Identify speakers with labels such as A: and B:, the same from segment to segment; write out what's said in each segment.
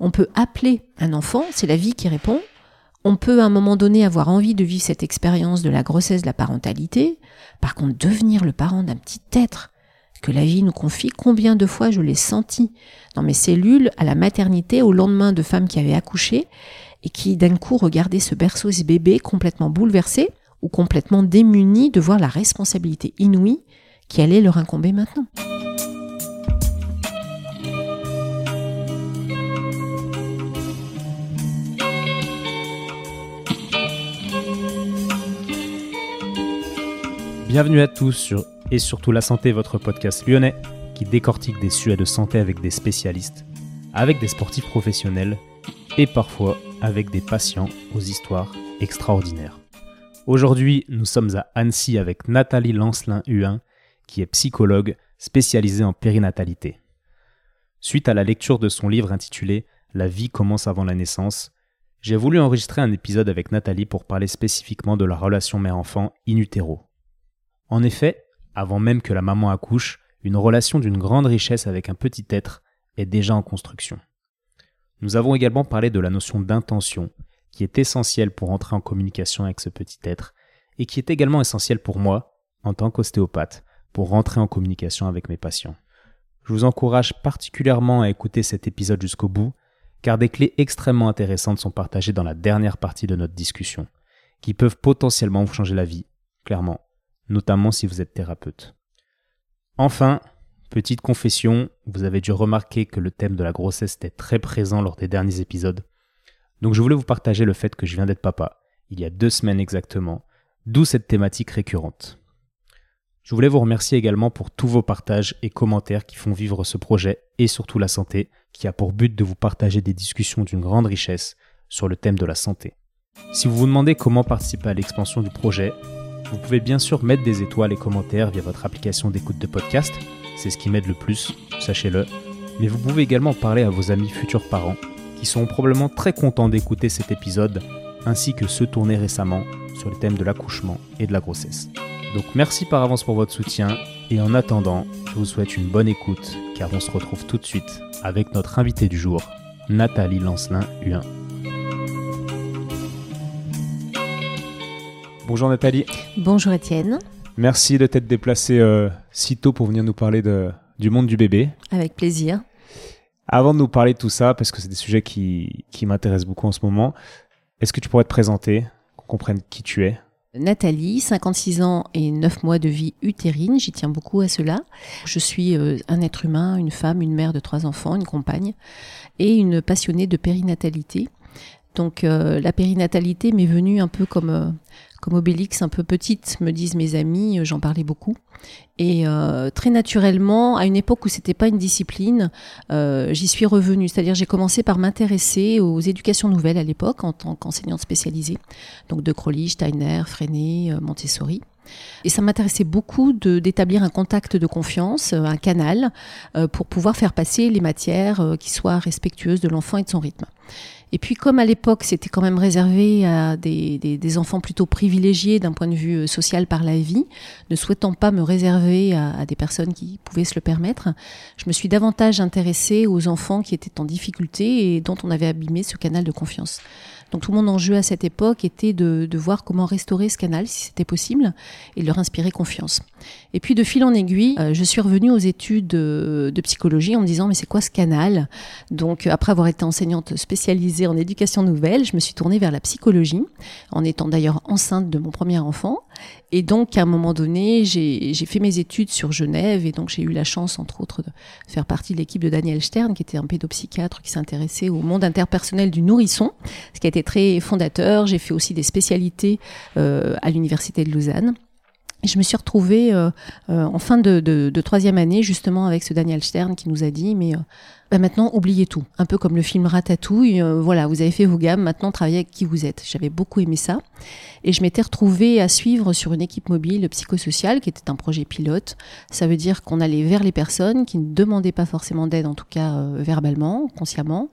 A: On peut appeler un enfant, c'est la vie qui répond. On peut à un moment donné avoir envie de vivre cette expérience de la grossesse, de la parentalité. Par contre, devenir le parent d'un petit être que la vie nous confie, combien de fois je l'ai senti dans mes cellules à la maternité au lendemain de femmes qui avaient accouché et qui d'un coup regardaient ce berceau, ce bébé complètement bouleversé ou complètement démunis de voir la responsabilité inouïe qui allait leur incomber maintenant.
B: Bienvenue à tous sur Et surtout la santé, votre podcast lyonnais qui décortique des sujets de santé avec des spécialistes, avec des sportifs professionnels et parfois avec des patients aux histoires extraordinaires. Aujourd'hui, nous sommes à Annecy avec Nathalie Lancelin-Huin, qui est psychologue spécialisée en périnatalité. Suite à la lecture de son livre intitulé La vie commence avant la naissance, j'ai voulu enregistrer un épisode avec Nathalie pour parler spécifiquement de la relation mère-enfant in utero. En effet, avant même que la maman accouche, une relation d'une grande richesse avec un petit être est déjà en construction. Nous avons également parlé de la notion d'intention, qui est essentielle pour entrer en communication avec ce petit être, et qui est également essentielle pour moi, en tant qu'ostéopathe, pour rentrer en communication avec mes patients. Je vous encourage particulièrement à écouter cet épisode jusqu'au bout, car des clés extrêmement intéressantes sont partagées dans la dernière partie de notre discussion, qui peuvent potentiellement vous changer la vie, clairement notamment si vous êtes thérapeute. Enfin, petite confession, vous avez dû remarquer que le thème de la grossesse était très présent lors des derniers épisodes. Donc je voulais vous partager le fait que je viens d'être papa, il y a deux semaines exactement, d'où cette thématique récurrente. Je voulais vous remercier également pour tous vos partages et commentaires qui font vivre ce projet et surtout la santé, qui a pour but de vous partager des discussions d'une grande richesse sur le thème de la santé. Si vous vous demandez comment participer à l'expansion du projet, vous pouvez bien sûr mettre des étoiles et commentaires via votre application d'écoute de podcast, c'est ce qui m'aide le plus, sachez-le. Mais vous pouvez également parler à vos amis futurs parents, qui seront probablement très contents d'écouter cet épisode, ainsi que ceux tournés récemment sur le thème de l'accouchement et de la grossesse. Donc merci par avance pour votre soutien, et en attendant, je vous souhaite une bonne écoute, car on se retrouve tout de suite avec notre invité du jour, Nathalie Lancelin-Huin. Bonjour Nathalie.
A: Bonjour Étienne.
B: Merci de t'être déplacé euh, si tôt pour venir nous parler de, du monde du bébé.
A: Avec plaisir.
B: Avant de nous parler de tout ça, parce que c'est des sujets qui, qui m'intéressent beaucoup en ce moment, est-ce que tu pourrais te présenter, qu'on comprenne qui tu es?
A: Nathalie, 56 ans et 9 mois de vie utérine, j'y tiens beaucoup à cela. Je suis euh, un être humain, une femme, une mère de trois enfants, une compagne et une passionnée de périnatalité. Donc euh, la périnatalité m'est venue un peu comme comme Obélix un peu petite, me disent mes amis, euh, j'en parlais beaucoup. Et euh, très naturellement, à une époque où c'était pas une discipline, euh, j'y suis revenue. C'est-à-dire, j'ai commencé par m'intéresser aux éducations nouvelles à l'époque en tant qu'enseignante spécialisée, donc de Crowley, Steiner, Freinet, Montessori. Et ça m'intéressait beaucoup d'établir un contact de confiance, un canal, pour pouvoir faire passer les matières qui soient respectueuses de l'enfant et de son rythme. Et puis comme à l'époque c'était quand même réservé à des, enfants plutôt privilégiés d'un point de vue euh, social par la vie, ne souhaitant pas me réserver à, des personnes qui pouvaient se le permettre, je me suis davantage intéressée aux enfants qui étaient en difficulté et dont on avait abîmé ce canal de confiance. Donc tout mon enjeu à cette époque était de, voir comment restaurer ce canal, si c'était possible, et de leur inspirer confiance. Et puis de fil en aiguille, euh, je suis revenue aux études de, de, psychologie en me disant mais c'est quoi ce canal? Donc après avoir été enseignante spécialisée en éducation nouvelle, je me suis tournée vers la psychologie, en étant d'ailleurs enceinte de mon premier enfant. Et donc, à un moment donné, j'ai fait mes études sur Genève et donc j'ai eu la chance, entre autres, de faire partie de l'équipe de Daniel Stern, qui était un pédopsychiatre qui s'intéressait au monde interpersonnel du nourrisson, ce qui a été très fondateur. J'ai fait aussi des spécialités euh, à l'université de Lausanne. Je me suis retrouvée euh, euh, en fin de, troisième année, justement, avec ce Daniel Stern qui nous a dit, mais euh, bah maintenant, oubliez tout. Un peu comme le film Ratatouille. Voilà, vous avez fait vos gammes, maintenant travaillez avec qui vous êtes. J'avais beaucoup aimé ça. Et je m'étais retrouvée à suivre sur une équipe mobile psychosociale, qui était un projet pilote. Ça veut dire qu'on allait vers les personnes qui ne demandaient pas forcément d'aide, en tout cas verbalement, consciemment.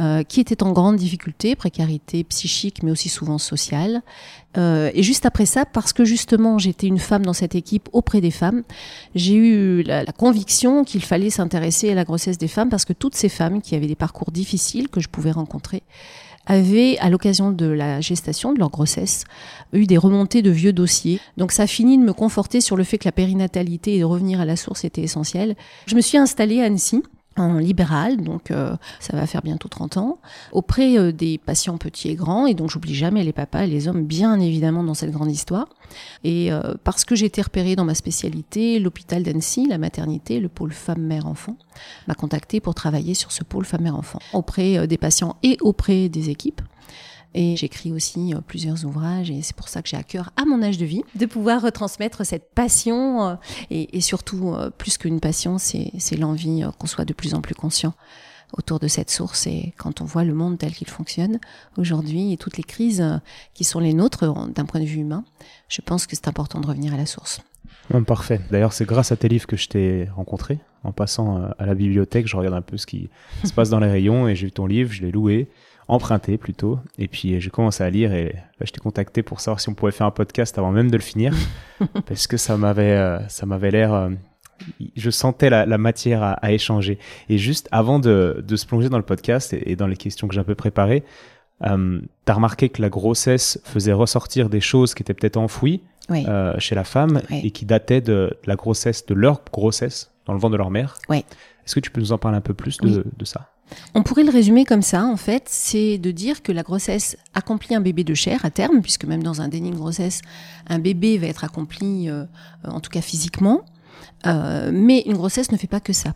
A: Euh, qui était en grande difficulté, précarité psychique, mais aussi souvent sociale. Euh, et juste après ça, parce que justement j'étais une femme dans cette équipe auprès des femmes, j'ai eu la, conviction qu'il fallait s'intéresser à la grossesse des femmes, parce que toutes ces femmes qui avaient des parcours difficiles que je pouvais rencontrer, avaient, à l'occasion de la gestation, de leur grossesse, eu des remontées de vieux dossiers. Donc ça a fini de me conforter sur le fait que la périnatalité et de revenir à la source était essentiel. Je me suis installée à Annecy en libéral, donc euh, ça va faire bientôt 30 ans, auprès euh, des patients petits et grands, et donc j'oublie jamais les papas et les hommes, bien évidemment, dans cette grande histoire. Et euh, parce que j'étais repérée dans ma spécialité, l'hôpital d'Annecy, la maternité, le pôle femme-mère-enfant, m'a contacté pour travailler sur ce pôle femme-mère-enfant, auprès des patients et auprès des équipes. Et j'écris aussi euh, plusieurs ouvrages et c'est pour ça que j'ai à cœur, à mon âge de vie, de pouvoir retransmettre cette passion. Euh, et, surtout, euh, plus qu'une passion, c'est l'envie qu'on soit de plus en plus conscient autour de cette source et quand on voit le monde tel qu'il fonctionne aujourd'hui et toutes les crises qui sont les nôtres d'un point de vue humain, je pense que c'est important de revenir à la source.
B: parfait. D'ailleurs, c'est grâce à tes livres que je t'ai rencontré. En passant à la bibliothèque, je regarde un peu ce qui se passe dans les rayons et j'ai vu ton livre, je l'ai loué emprunté plutôt. Et puis j'ai commencé à lire et je t'ai contacté pour savoir si on pouvait faire un podcast avant même de le finir, parce que ça m'avait euh, ça m'avait l'air, euh, je sentais la, matière à, échanger. Et juste avant de, de, se plonger dans le podcast et, dans les questions que j'ai un peu préparées, euh, tu as remarqué que la grossesse faisait ressortir des choses qui étaient peut-être enfouies euh, chez la femme et qui dataient de, la grossesse, de leur grossesse dans le ventre de leur mère.
A: Oui.
B: Est-ce que tu peux nous en parler un peu plus de, de ça?
A: On pourrait le résumer comme ça, en fait, c'est de dire que la grossesse accomplit un bébé de chair à terme, puisque même dans un déni de grossesse, un bébé va être accompli, euh, en tout cas physiquement, euh, mais une grossesse ne fait pas que ça.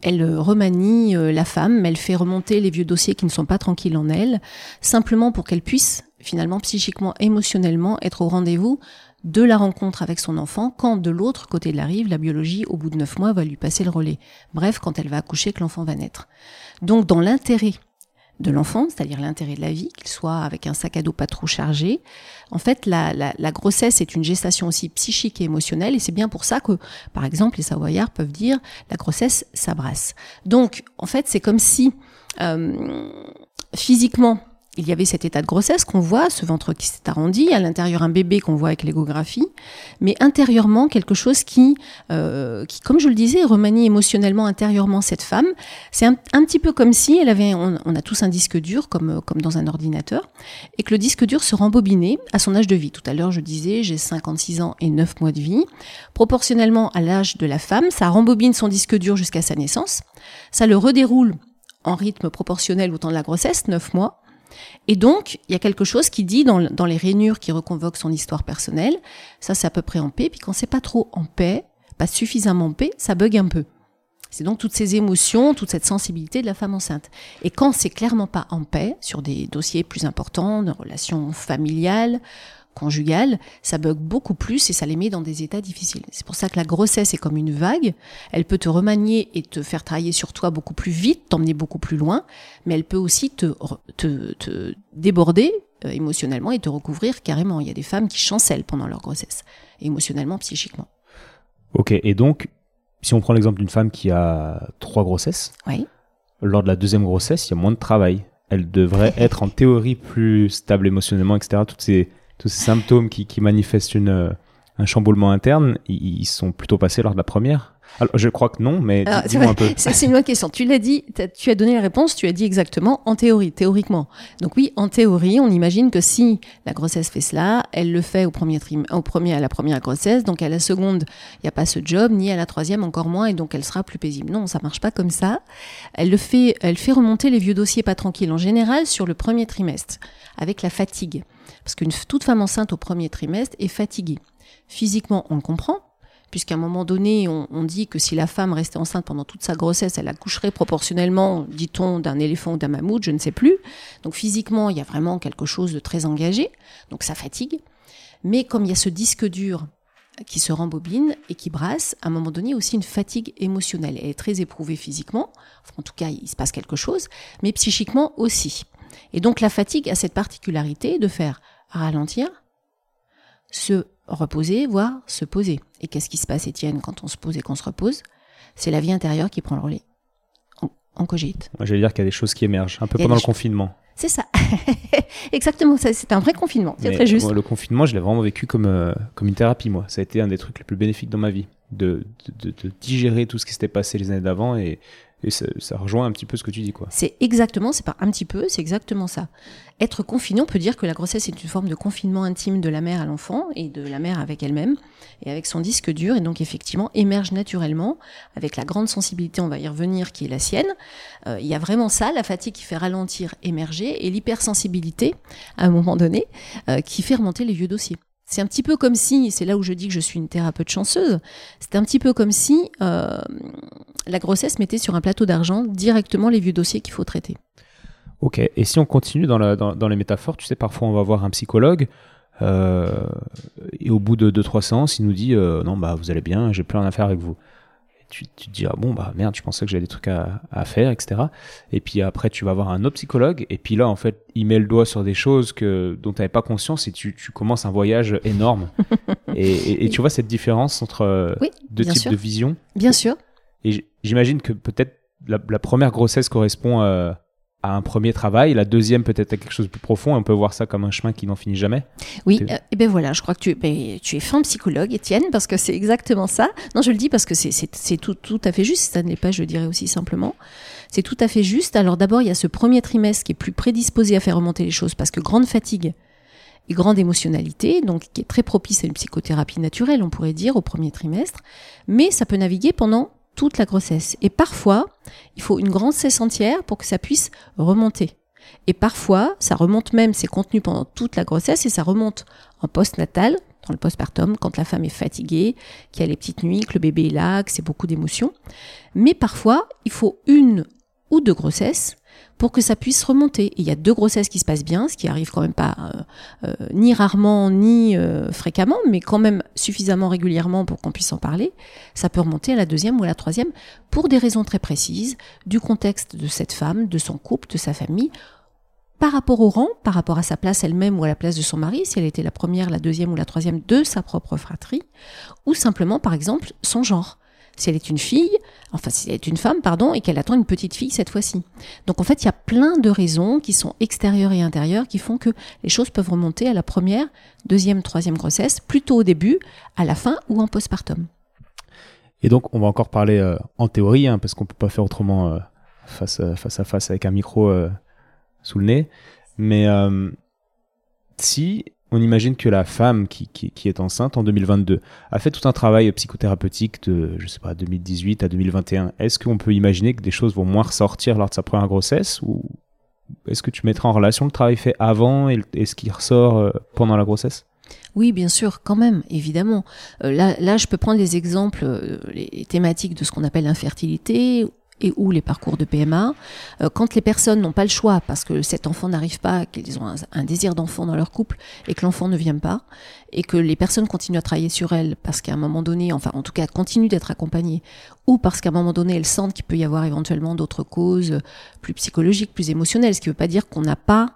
A: Elle remanie euh, la femme, elle fait remonter les vieux dossiers qui ne sont pas tranquilles en elle, simplement pour qu'elle puisse, finalement, psychiquement, émotionnellement, être au rendez-vous de la rencontre avec son enfant quand de l'autre côté de la rive, la biologie, au bout de neuf mois, va lui passer le relais. Bref, quand elle va accoucher, que l'enfant va naître. Donc dans l'intérêt de l'enfant, c'est-à-dire l'intérêt de la vie, qu'il soit avec un sac à dos pas trop chargé. En fait, la, la, grossesse est une gestation aussi psychique et émotionnelle, et c'est bien pour ça que, par exemple, les Savoyards peuvent dire la grossesse s'abrasse. Donc, en fait, c'est comme si euh, physiquement, il y avait cet état de grossesse qu'on voit, ce ventre qui s'est arrondi, à l'intérieur un bébé qu'on voit avec l'échographie, mais intérieurement quelque chose qui, euh, qui, comme je le disais, remanie émotionnellement intérieurement cette femme. C'est un, petit peu comme si elle avait, on, a tous un disque dur comme, comme dans un ordinateur, et que le disque dur se rembobinait à son âge de vie. Tout à l'heure, je disais, j'ai 56 ans et 9 mois de vie. Proportionnellement à l'âge de la femme, ça rembobine son disque dur jusqu'à sa naissance. Ça le redéroule en rythme proportionnel au temps de la grossesse, 9 mois. Et donc, il y a quelque chose qui dit dans, les rainures qui reconvoquent son histoire personnelle, ça c'est à peu près en paix, puis quand c'est pas trop en paix, pas suffisamment en paix, ça bug un peu. C'est donc toutes ces émotions, toute cette sensibilité de la femme enceinte. Et quand c'est clairement pas en paix, sur des dossiers plus importants, de relations familiales, conjugale, ça bug beaucoup plus et ça les met dans des états difficiles. C'est pour ça que la grossesse est comme une vague. Elle peut te remanier et te faire travailler sur toi beaucoup plus vite, t'emmener beaucoup plus loin, mais elle peut aussi te, te, déborder euh, émotionnellement et te recouvrir carrément. Il y a des femmes qui chancellent pendant leur grossesse, émotionnellement, psychiquement.
B: Ok, et donc, si on prend l'exemple d'une femme qui a trois grossesses,
A: oui.
B: lors de la deuxième grossesse, il y a moins de travail. Elle devrait être en théorie plus stable émotionnellement, etc. Toutes ces tous ces symptômes qui, qui manifestent une, euh, un chamboulement interne, ils, sont plutôt passés lors de la première? Alors, je crois que non, mais dis-moi un peu.
A: C'est une bonne question. Tu l'as dit, tu as donné la réponse, tu as dit exactement en théorie, théoriquement. Donc oui, en théorie, on imagine que si la grossesse fait cela, elle le fait au premier au premier, à la première grossesse, donc à la seconde, il n'y a pas ce job, ni à la troisième encore moins, et donc elle sera plus paisible. Non, ça marche pas comme ça. Elle le fait, elle fait remonter les vieux dossiers pas tranquilles en général sur le premier trimestre, avec la fatigue. Parce qu'une toute femme enceinte au premier trimestre est fatiguée. Physiquement, on le comprend, puisqu'à un moment donné, on, dit que si la femme restait enceinte pendant toute sa grossesse, elle accoucherait proportionnellement, dit-on, d'un éléphant ou d'un mammouth, je ne sais plus. Donc physiquement, il y a vraiment quelque chose de très engagé, donc ça fatigue. Mais comme il y a ce disque dur qui se rembobine et qui brasse, à un moment donné, aussi une fatigue émotionnelle. Elle est très éprouvée physiquement, en tout cas, il se passe quelque chose, mais psychiquement aussi. Et donc la fatigue a cette particularité de faire ralentir, se reposer, voire se poser. Et qu'est-ce qui se passe, Étienne, quand on se pose et qu'on se repose? C'est la vie intérieure qui prend le relais. on cogite.
B: Moi, j'allais dire qu'il y a des choses qui émergent, un peu pendant le confinement.
A: C'est ça. Exactement, c'est un vrai confinement. C'est très juste.
B: le confinement, je l'ai vraiment vécu comme, euh, comme une thérapie, moi. Ça a été un des trucs les plus bénéfiques dans ma vie. De, de, de digérer tout ce qui s'était passé les années d'avant et, et ça, rejoint un petit peu ce que tu dis, quoi.
A: C'est exactement, c'est pas un petit peu, c'est exactement ça. Être confiné, on peut dire que la grossesse est une forme de confinement intime de la mère à l'enfant et de la mère avec elle-même et avec son disque dur et donc effectivement émerge naturellement avec la grande sensibilité, on va y revenir, qui est la sienne. Euh, il y a vraiment ça, la fatigue qui fait ralentir, émerger et l'hypersensibilité à un moment donné euh, qui fait remonter les vieux dossiers. C'est un petit peu comme si, c'est là où je dis que je suis une thérapeute chanceuse, c'est un petit peu comme si euh, la grossesse mettait sur un plateau d'argent directement les vieux dossiers qu'il faut traiter.
B: Ok, et si on continue dans, dans, les métaphores, tu sais, parfois on va voir un psychologue, euh, et au bout de 2-3 séances, il nous dit euh, Non, bah vous allez bien, j'ai plus rien à faire avec vous. Tu, te dis ah bon bah merde je pensais que j'avais des trucs à, faire etc et puis après tu vas voir un autre psychologue et puis là en fait il met le doigt sur des choses que dont tu n'avais pas conscience et tu, commences un voyage énorme. Et, tu vois cette différence entre euh, deux types de vision?
A: Bien sûr.
B: Et j'imagine que peut-être la, la, première grossesse correspond à à un premier travail, la deuxième peut-être à quelque chose de plus profond, et on peut voir ça comme un chemin qui n'en finit jamais.
A: Oui, et eh ben voilà, je crois que tu, ben, tu es fin psychologue, Étienne, parce que c'est exactement ça. Non, je le dis parce que c'est tout, tout à fait juste, ça n'est pas, je dirais aussi simplement. C'est tout à fait juste. Alors d'abord, il y a ce premier trimestre qui est plus prédisposé à faire remonter les choses, parce que grande fatigue et grande émotionnalité, donc qui est très propice à une psychothérapie naturelle, on pourrait dire, au premier trimestre, mais ça peut naviguer pendant toute la grossesse. Et parfois, il faut une grande cesse entière pour que ça puisse remonter. Et parfois, ça remonte même, c'est contenu pendant toute la grossesse et ça remonte en post-natal, dans le postpartum, quand la femme est fatiguée, qu'il y a les petites nuits, que le bébé est là, que c'est beaucoup d'émotions. Mais parfois, il faut une ou deux grossesses pour que ça puisse remonter. Il y a deux grossesses qui se passent bien, ce qui arrive quand même pas euh, euh, ni rarement ni euh, fréquemment, mais quand même suffisamment régulièrement pour qu'on puisse en parler. Ça peut remonter à la deuxième ou à la troisième pour des raisons très précises, du contexte de cette femme, de son couple, de sa famille, par rapport au rang, par rapport à sa place elle-même ou à la place de son mari, si elle était la première, la deuxième ou la troisième de sa propre fratrie, ou simplement par exemple son genre si elle est une fille, enfin si elle est une femme, pardon, et qu'elle attend une petite fille cette fois-ci. Donc en fait, il y a plein de raisons qui sont extérieures et intérieures qui font que les choses peuvent remonter à la première, deuxième, troisième grossesse, plutôt au début, à la fin ou en postpartum.
B: Et donc on va encore parler euh, en théorie, hein, parce qu'on peut pas faire autrement euh, face, à, face à face avec un micro euh, sous le nez. Mais si on imagine que la femme qui, est enceinte en 2022 a fait tout un travail psychothérapeutique de, je sais pas, 2018 à 2021. Est-ce qu'on peut imaginer que des choses vont moins ressortir lors de sa première grossesse ou est-ce que tu mettras en relation le travail fait avant et, ce qui ressort euh, pendant la grossesse?
A: Oui, bien sûr, quand même, évidemment. Euh, là, je peux prendre les exemples, euh, les thématiques de ce qu'on appelle l'infertilité et ou les parcours de PMA. Euh, quand les personnes n'ont pas le choix parce que cet enfant n'arrive pas, qu'ils ont un, désir d'enfant dans leur couple et que l'enfant ne vient pas, et que les personnes continuent à travailler sur elles parce qu'à un moment donné, enfin en tout cas continuent d'être accompagnées, ou parce qu'à un moment donné elles sentent qu'il peut y avoir éventuellement d'autres causes plus psychologiques, plus émotionnelles, ce qui ne veut pas dire qu'on n'a pas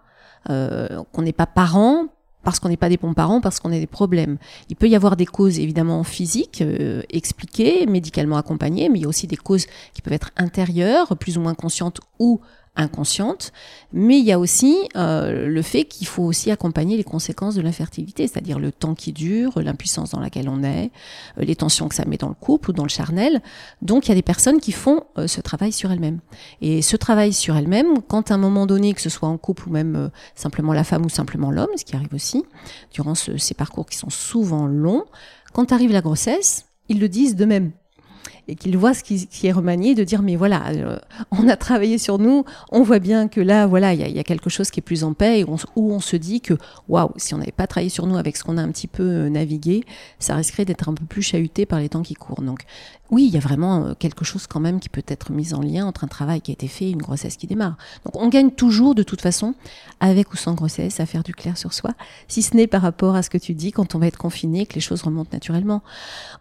A: euh, qu'on n'est pas parent parce qu'on n'est pas des bons parents, parce qu'on a des problèmes. Il peut y avoir des causes évidemment physiques, euh, expliquées, médicalement accompagnées, mais il y a aussi des causes qui peuvent être intérieures, plus ou moins conscientes ou inconsciente, mais il y a aussi euh, le fait qu'il faut aussi accompagner les conséquences de l'infertilité, c'est-à-dire le temps qui dure, l'impuissance dans laquelle on est, euh, les tensions que ça met dans le couple ou dans le charnel. Donc il y a des personnes qui font euh, ce travail sur elles-mêmes. Et ce travail sur elles-mêmes, quand à un moment donné, que ce soit en couple ou même simplement la femme ou simplement l'homme, ce qui arrive aussi, durant ces parcours qui sont souvent longs, quand arrive la grossesse, ils le disent d'eux-mêmes et qu'ils voient ce qui, est remanié, de dire mais voilà, euh, on a travaillé sur nous, on voit bien que là, voilà, il y, a quelque chose qui est plus en paix, et où on se dit que waouh, si on n'avait pas travaillé sur nous avec ce qu'on a un petit peu euh, navigué, ça risquerait d'être un peu plus chahuté par les temps qui courent. Donc oui, il y a vraiment euh, quelque chose quand même qui peut être mis en lien entre un travail qui a été fait et une grossesse qui démarre. Donc on gagne toujours de toute façon, avec ou sans grossesse, à faire du clair sur soi, si ce n'est par rapport à ce que tu dis quand on va être confiné, que les choses remontent naturellement.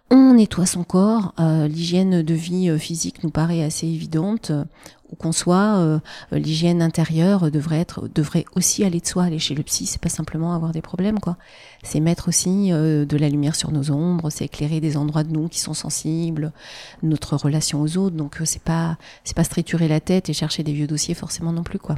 A: On nettoie son corps, euh, l'hygiène de vie physique nous paraît assez évidente, où qu'on soit, l'hygiène intérieure devrait être, devrait aussi aller de soi. Aller chez le psy, c'est pas simplement avoir des problèmes, quoi. C'est mettre aussi de la lumière sur nos ombres, c'est éclairer des endroits de nous qui sont sensibles, notre relation aux autres. Donc c'est pas, c'est pas se la tête et chercher des vieux dossiers forcément non plus, quoi.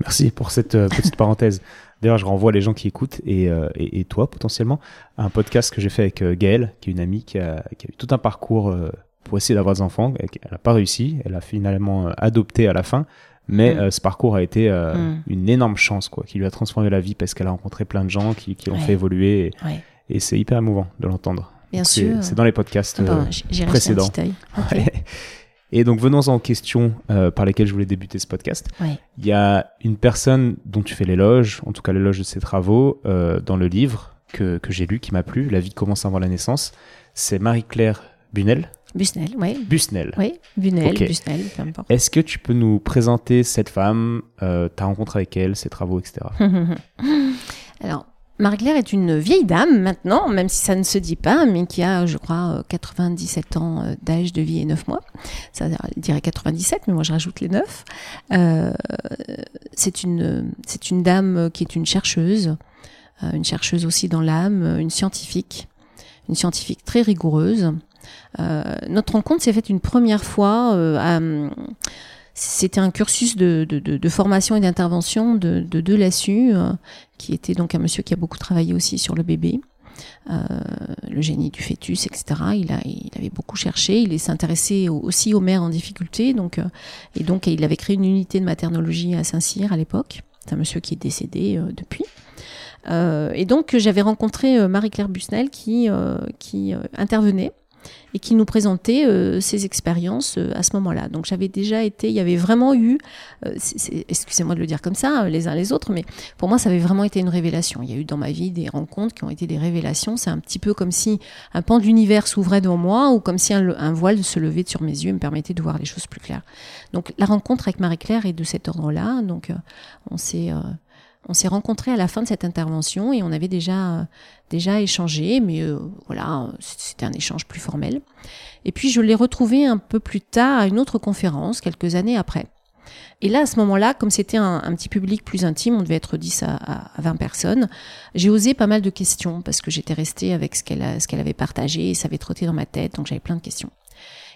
B: Merci pour cette petite parenthèse. D'ailleurs, je renvoie les gens qui écoutent et, euh, et, toi potentiellement à un podcast que j'ai fait avec euh, Gaëlle, qui est une amie qui a, qui a eu tout un parcours euh, pour essayer d'avoir des enfants. Elle n'a pas réussi, elle a finalement adopté à la fin, mais mm. ce parcours a été mm. une énorme chance, quoi, qui lui a transformé la vie parce qu'elle a rencontré plein de gens qui, qui l'ont fait évoluer. Et, et c'est hyper émouvant de l'entendre.
A: Bien sûr.
B: C'est dans les podcasts ah précédents. Et donc venons-en aux questions euh, par lesquelles je voulais débuter ce podcast. Il y a une personne dont tu fais l'éloge, en tout cas l'éloge de ses travaux, euh, dans le livre que, que j'ai lu, qui m'a plu, La vie commence avant la naissance. C'est Marie-Claire Bunel.
A: Busnel, oui.
B: Busnel.
A: Oui, Bunel, Busnel, peu importe.
B: Est-ce que tu peux nous présenter cette femme, euh, ta rencontre avec elle, ses travaux, etc.
A: Alors, Marie-Claire est une vieille dame maintenant, même si ça ne se dit pas, mais qui a, je crois, 97 euh, ans euh, d'âge de vie et 9 mois. Ça dirait 97, mais moi je rajoute les 9. Euh, c'est une, c'est une dame qui est une chercheuse, une chercheuse aussi dans l'âme, une scientifique, une scientifique très rigoureuse. Notre rencontre s'est faite une première fois à c'était un cursus de, formation et d'intervention de, de De euh, qui était donc un monsieur qui a beaucoup travaillé aussi sur le bébé. Euh, le génie du fœtus, etc. Il, avait beaucoup cherché. Il s'intéressait aussi aux mères en difficulté. Euh, et donc, il avait créé une unité de maternologie à Saint-Cyr à l'époque. C'est un monsieur qui est décédé depuis. et donc, j'avais rencontré Marie-Claire Busnel qui intervenait et qui nous présentait euh, ses expériences euh, à ce moment-là. Donc j'avais déjà été, il y avait vraiment eu, euh, excusez-moi de le dire comme ça, hein, les uns les autres, mais pour moi ça avait vraiment été une révélation. Il y a eu dans ma vie des rencontres qui ont été des révélations. C'est un petit peu comme si un pan de l'univers s'ouvrait devant moi ou comme si un, voile se levait sur mes yeux et me permettait de voir les choses plus claires. Donc la rencontre avec Marie-Claire est de cet ordre-là. Donc on s'est on s'est rencontrés à la fin de cette intervention et on avait déjà, déjà échangé, mais euh, voilà, c'était un échange plus formel. Et puis je l'ai retrouvé un peu plus tard à une autre conférence, quelques années après. Et là, à ce moment-là, comme c'était un, petit public plus intime, on devait être 10 à, à 20 personnes, j'ai osé pas mal de questions parce que j'étais restée avec ce qu'elle avait partagé et ça avait trotté dans ma tête, donc j'avais plein de questions.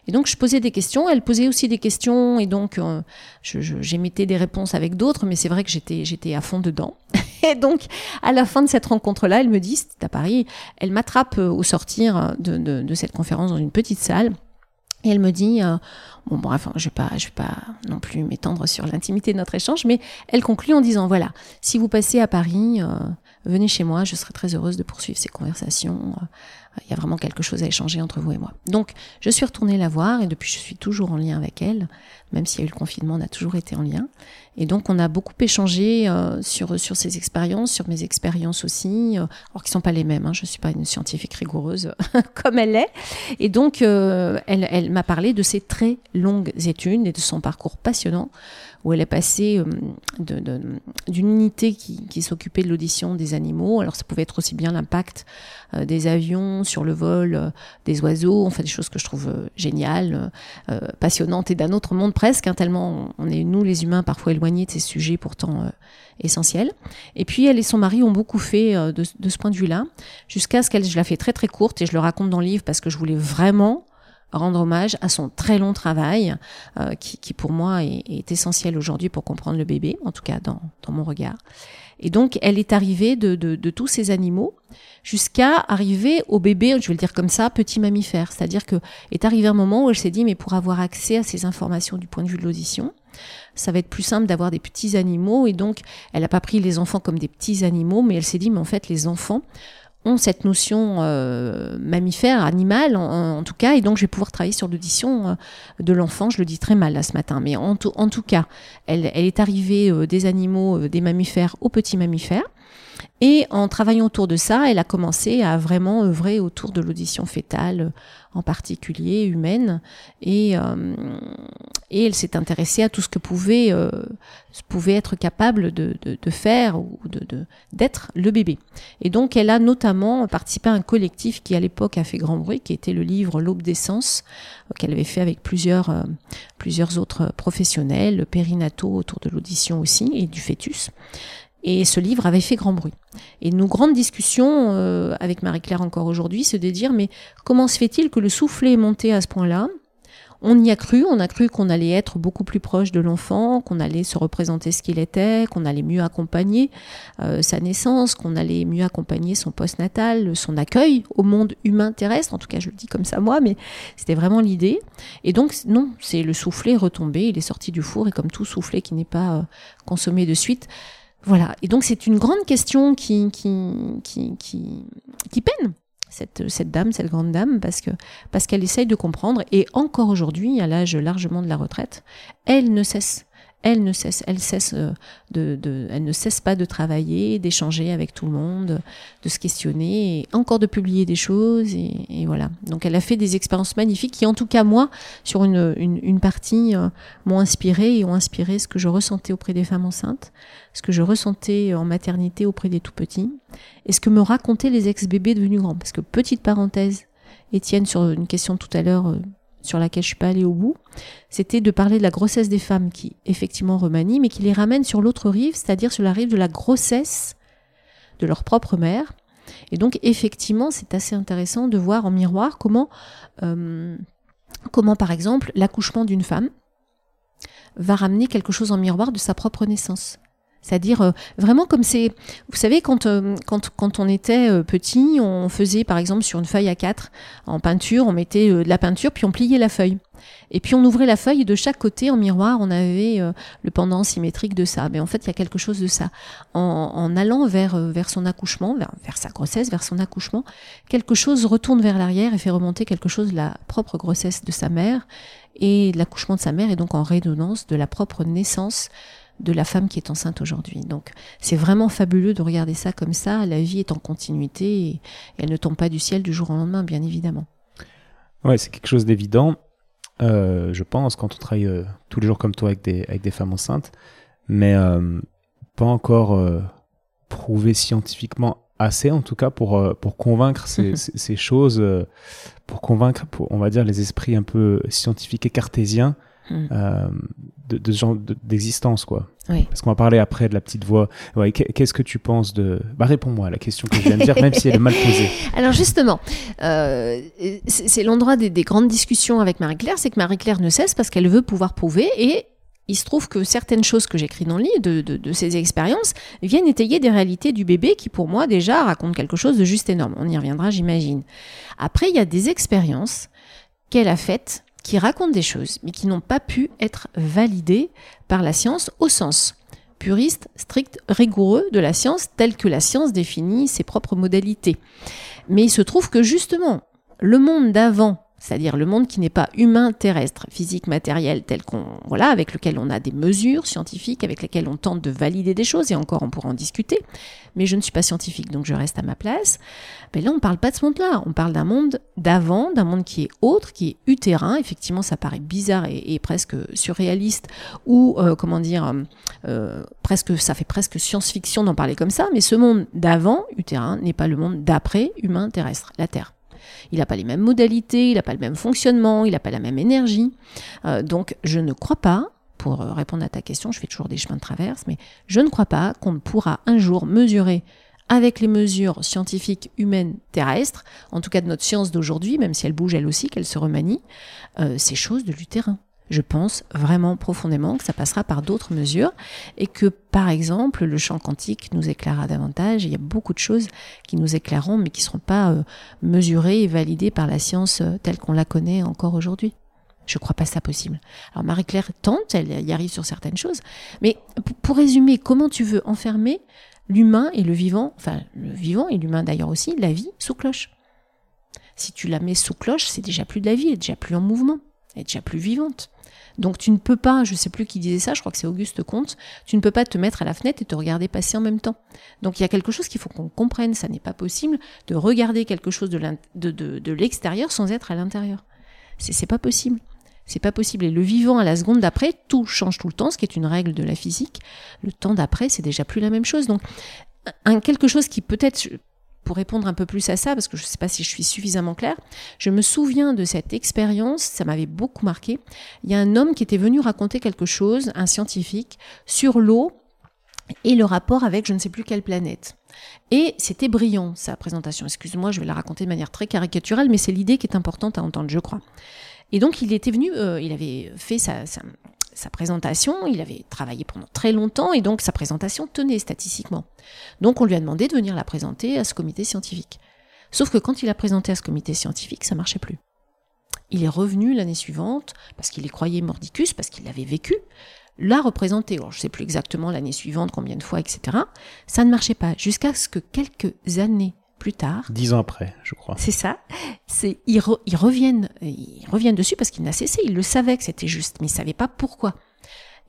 A: Et donc je posais des questions, elle posait aussi des questions, et donc euh, j'émettais des réponses avec d'autres, mais c'est vrai que j'étais à fond dedans. Et donc à la fin de cette rencontre-là, elle me dit, c'était à Paris, elle m'attrape euh, au sortir de, cette conférence dans une petite salle. Et elle me dit, euh, bon bref, je vais pas, je vais pas non plus m'étendre sur l'intimité de notre échange, mais elle conclut en disant voilà, si vous passez à Paris, euh, venez chez moi, je serai très heureuse de poursuivre ces conversations. Il y a vraiment quelque chose à échanger entre vous et moi. Donc, je suis retournée la voir et depuis, je suis toujours en lien avec elle, même s'il y a eu le confinement, on a toujours été en lien. Et donc, on a beaucoup échangé euh, sur, sur ses expériences, sur mes expériences aussi, euh, alors qui sont pas les mêmes. Hein, je ne suis pas une scientifique rigoureuse comme elle est. Et donc, euh, elle m'a parlé de ses très longues études et de son parcours passionnant où elle est passée euh, d'une unité qui, s'occupait de l'audition des animaux. Alors ça pouvait être aussi bien l'impact euh, des avions sur le vol euh, des oiseaux, enfin des choses que je trouve géniales, passionnantes et d'un autre monde presque, hein, tellement on est nous les humains parfois éloignés de ces sujets pourtant essentiels. Et puis elle et son mari ont beaucoup fait de, de ce point de vue-là, jusqu'à ce qu'elle, je la fais très très courte et je le raconte dans le livre parce que je voulais vraiment rendre hommage à son très long travail, euh, qui, pour moi est, essentiel aujourd'hui pour comprendre le bébé, en tout cas dans, mon regard. Et donc, elle est arrivée de, de, de tous ces animaux jusqu'à arriver au bébé, je vais le dire comme ça, petit mammifère. C'est-à-dire que est arrivé un moment où elle s'est dit, mais pour avoir accès à ces informations du point de vue de l'audition, ça va être plus simple d'avoir des petits animaux. Et donc, elle n'a pas pris les enfants comme des petits animaux, mais elle s'est dit, mais en fait, les enfants ont cette notion euh, mammifère, animale en, tout cas, et donc je vais pouvoir travailler sur l'audition euh, de l'enfant. Je le dis très mal là ce matin, mais en, en tout cas, elle, est arrivée euh, des animaux, des mammifères aux petits mammifères. Et en travaillant autour de ça, elle a commencé à vraiment œuvrer autour de l'audition fétale, en particulier humaine, et, euh, et elle s'est intéressée à tout ce que pouvait, euh, pouvait être capable de, de, de faire ou de, d'être le bébé. Et donc elle a notamment participé à un collectif qui à l'époque a fait grand bruit, qui était le livre L'aube des sens, euh, qu'elle avait fait avec plusieurs, plusieurs autres professionnels, périnataux autour de l'audition aussi, et du fœtus. Et ce livre avait fait grand bruit. Et nos grandes discussions euh, avec Marie-Claire encore aujourd'hui, c'est de dire mais comment se fait-il que le soufflet est monté à ce point-là? On y a cru, on a cru qu'on allait être beaucoup plus proche de l'enfant, qu'on allait se représenter ce qu'il était, qu'on allait mieux accompagner euh, sa naissance, qu'on allait mieux accompagner son post-natal, son accueil au monde humain terrestre. En tout cas, je le dis comme ça moi, mais c'était vraiment l'idée. Et donc, non, c'est le soufflet retombé, il est sorti du four, et comme tout soufflet qui n'est pas euh, consommé de suite, voilà. Et donc, c'est une grande question qui, qui, qui, qui, peine cette, cette, dame, cette grande dame, parce que parce qu'elle essaye de comprendre. Et encore aujourd'hui, à l'âge largement de la retraite, elle ne cesse elle ne cesse, elle cesse euh, de, elle ne cesse pas de travailler, d'échanger avec tout le monde, de se questionner, encore de publier des choses, et, voilà. Donc elle a fait des expériences magnifiques qui, en tout cas moi, sur une, une, partie, euh, m'ont inspiré et ont inspiré ce que je ressentais auprès des femmes enceintes, ce que je ressentais en maternité auprès des tout petits, et ce que me racontaient les ex-bébés devenus grands. Parce que petite parenthèse, Étienne, sur une question tout à l'heure. Euh, sur laquelle je suis pas allée au bout, c'était de parler de la grossesse des femmes qui effectivement remanient, mais qui les ramènent sur l'autre rive, c'est-à-dire sur la rive de la grossesse de leur propre mère. Et donc effectivement, c'est assez intéressant de voir en miroir comment, euh, comment par exemple, l'accouchement d'une femme va ramener quelque chose en miroir de sa propre naissance. C'est-à-dire euh, vraiment comme c'est, vous savez, quand, euh, quand, quand on était euh, petit, on faisait par exemple sur une feuille à 4 en peinture, on mettait de la peinture, puis on pliait la feuille. Et puis on ouvrait la feuille et de chaque côté en miroir, on avait le pendant symétrique de ça. Mais en fait, il y a quelque chose de ça. En, allant vers, vers son accouchement, vers, sa grossesse, vers son accouchement, quelque chose retourne vers l'arrière et fait remonter quelque chose de la propre grossesse de sa mère et l'accouchement de sa mère est donc en résonance de la propre naissance de la femme qui est enceinte aujourd'hui. Donc c'est vraiment fabuleux de regarder ça comme ça. La vie est en continuité et elle ne tombe pas du ciel du jour au lendemain, bien évidemment.
B: Ouais, c'est quelque chose d'évident, euh, je pense, quand on travaille euh, tous les jours comme toi avec des, avec des femmes enceintes, mais euh, pas encore prouvé scientifiquement assez, en tout cas, pour, pour convaincre ces, ces, choses, pour convaincre, pour, on va dire, les esprits un peu scientifiques et cartésiens Hmm. Euh, de, de, ce genre d'existence, quoi.
A: Oui.
B: Parce qu'on va parler après de la petite voix. Ouais, Qu'est-ce que tu penses de... Bah réponds-moi à la question que je viens de dire, même si elle est mal posée.
A: Alors justement, euh, c'est l'endroit des, des, grandes discussions avec Marie-Claire, c'est que Marie-Claire ne cesse parce qu'elle veut pouvoir prouver et il se trouve que certaines choses que j'écris dans le livre, de, de, de, ces expériences, viennent étayer des réalités du bébé qui, pour moi, déjà racontent quelque chose de juste énorme. On y reviendra, j'imagine. Après, il y a des expériences qu'elle a faites qui racontent des choses, mais qui n'ont pas pu être validées par la science au sens puriste, strict, rigoureux de la science, tel que la science définit ses propres modalités. Mais il se trouve que justement, le monde d'avant c'est-à-dire le monde qui n'est pas humain terrestre, physique, matériel, tel qu'on voilà, avec lequel on a des mesures scientifiques, avec lesquelles on tente de valider des choses, et encore on pourra en discuter. Mais je ne suis pas scientifique, donc je reste à ma place. Mais là, on ne parle pas de ce monde-là. On parle d'un monde d'avant, d'un monde qui est autre, qui est utérin. Effectivement, ça paraît bizarre et, presque surréaliste, ou euh, comment dire, euh, presque, ça fait presque science-fiction d'en parler comme ça. Mais ce monde d'avant, utérin, n'est pas le monde d'après humain terrestre, la Terre. Il n'a pas les mêmes modalités, il n'a pas le même fonctionnement, il n'a pas la même énergie. Euh, donc je ne crois pas, pour euh, répondre à ta question, je fais toujours des chemins de traverse, mais je ne crois pas qu'on pourra un jour mesurer avec les mesures scientifiques humaines terrestres, en tout cas de notre science d'aujourd'hui, même si elle bouge elle aussi, qu'elle se remanie, euh, ces choses de l'utérin. Je pense vraiment profondément que ça passera par d'autres mesures et que, par exemple, le champ quantique nous éclairera davantage. Il y a beaucoup de choses qui nous éclaireront, mais qui ne seront pas euh, mesurées et validées par la science euh, telle qu'on la connaît encore aujourd'hui. Je ne crois pas ça possible. Alors Marie-Claire tente, elle y arrive sur certaines choses, mais pour résumer, comment tu veux enfermer l'humain et le vivant, enfin le vivant et l'humain d'ailleurs aussi, la vie sous cloche? Si tu la mets sous cloche, c'est déjà plus de la vie, elle est déjà plus en mouvement, elle est déjà plus vivante. Donc tu ne peux pas, je sais plus qui disait ça, je crois que c'est Auguste Comte, tu ne peux pas te mettre à la fenêtre et te regarder passer en même temps. Donc il y a quelque chose qu'il faut qu'on comprenne, ça n'est pas possible de regarder quelque chose de, l'extérieur sans être à l'intérieur. C'est pas possible. C'est pas possible. Et le vivant à la seconde d'après, tout change tout le temps, ce qui est une règle de la physique. Le temps d'après, c'est déjà plus la même chose. Donc, quelque chose qui peut-être, pour répondre un peu plus à ça, parce que je ne sais pas si je suis suffisamment claire, je me souviens de cette expérience, ça m'avait beaucoup marqué. Il y a un homme qui était venu raconter quelque chose, un scientifique, sur l'eau et le rapport avec je ne sais plus quelle planète. Et c'était brillant, sa présentation. Excuse-moi, je vais la raconter de manière très caricaturale, mais c'est l'idée qui est importante à entendre, je crois. Et donc, il était venu, euh, il avait fait sa, sa, présentation, il avait travaillé pendant très longtemps, et donc sa présentation tenait statistiquement. Donc, on lui a demandé de venir la présenter à ce comité scientifique. Sauf que quand il a présenté à ce comité scientifique, ça marchait plus. Il est revenu l'année suivante, parce qu'il y croyait mordicus, parce qu'il l'avait vécu, l'a représenté. je ne sais plus exactement l'année suivante, combien de fois, etc. Ça ne marchait pas, jusqu'à ce que quelques années plus tard.
B: Dix ans après, je crois.
A: C'est ça. C'est ils, reviennent, ils reviennent dessus parce qu'il n'a cessé. Il le savait que c'était juste, mais il savait pas pourquoi.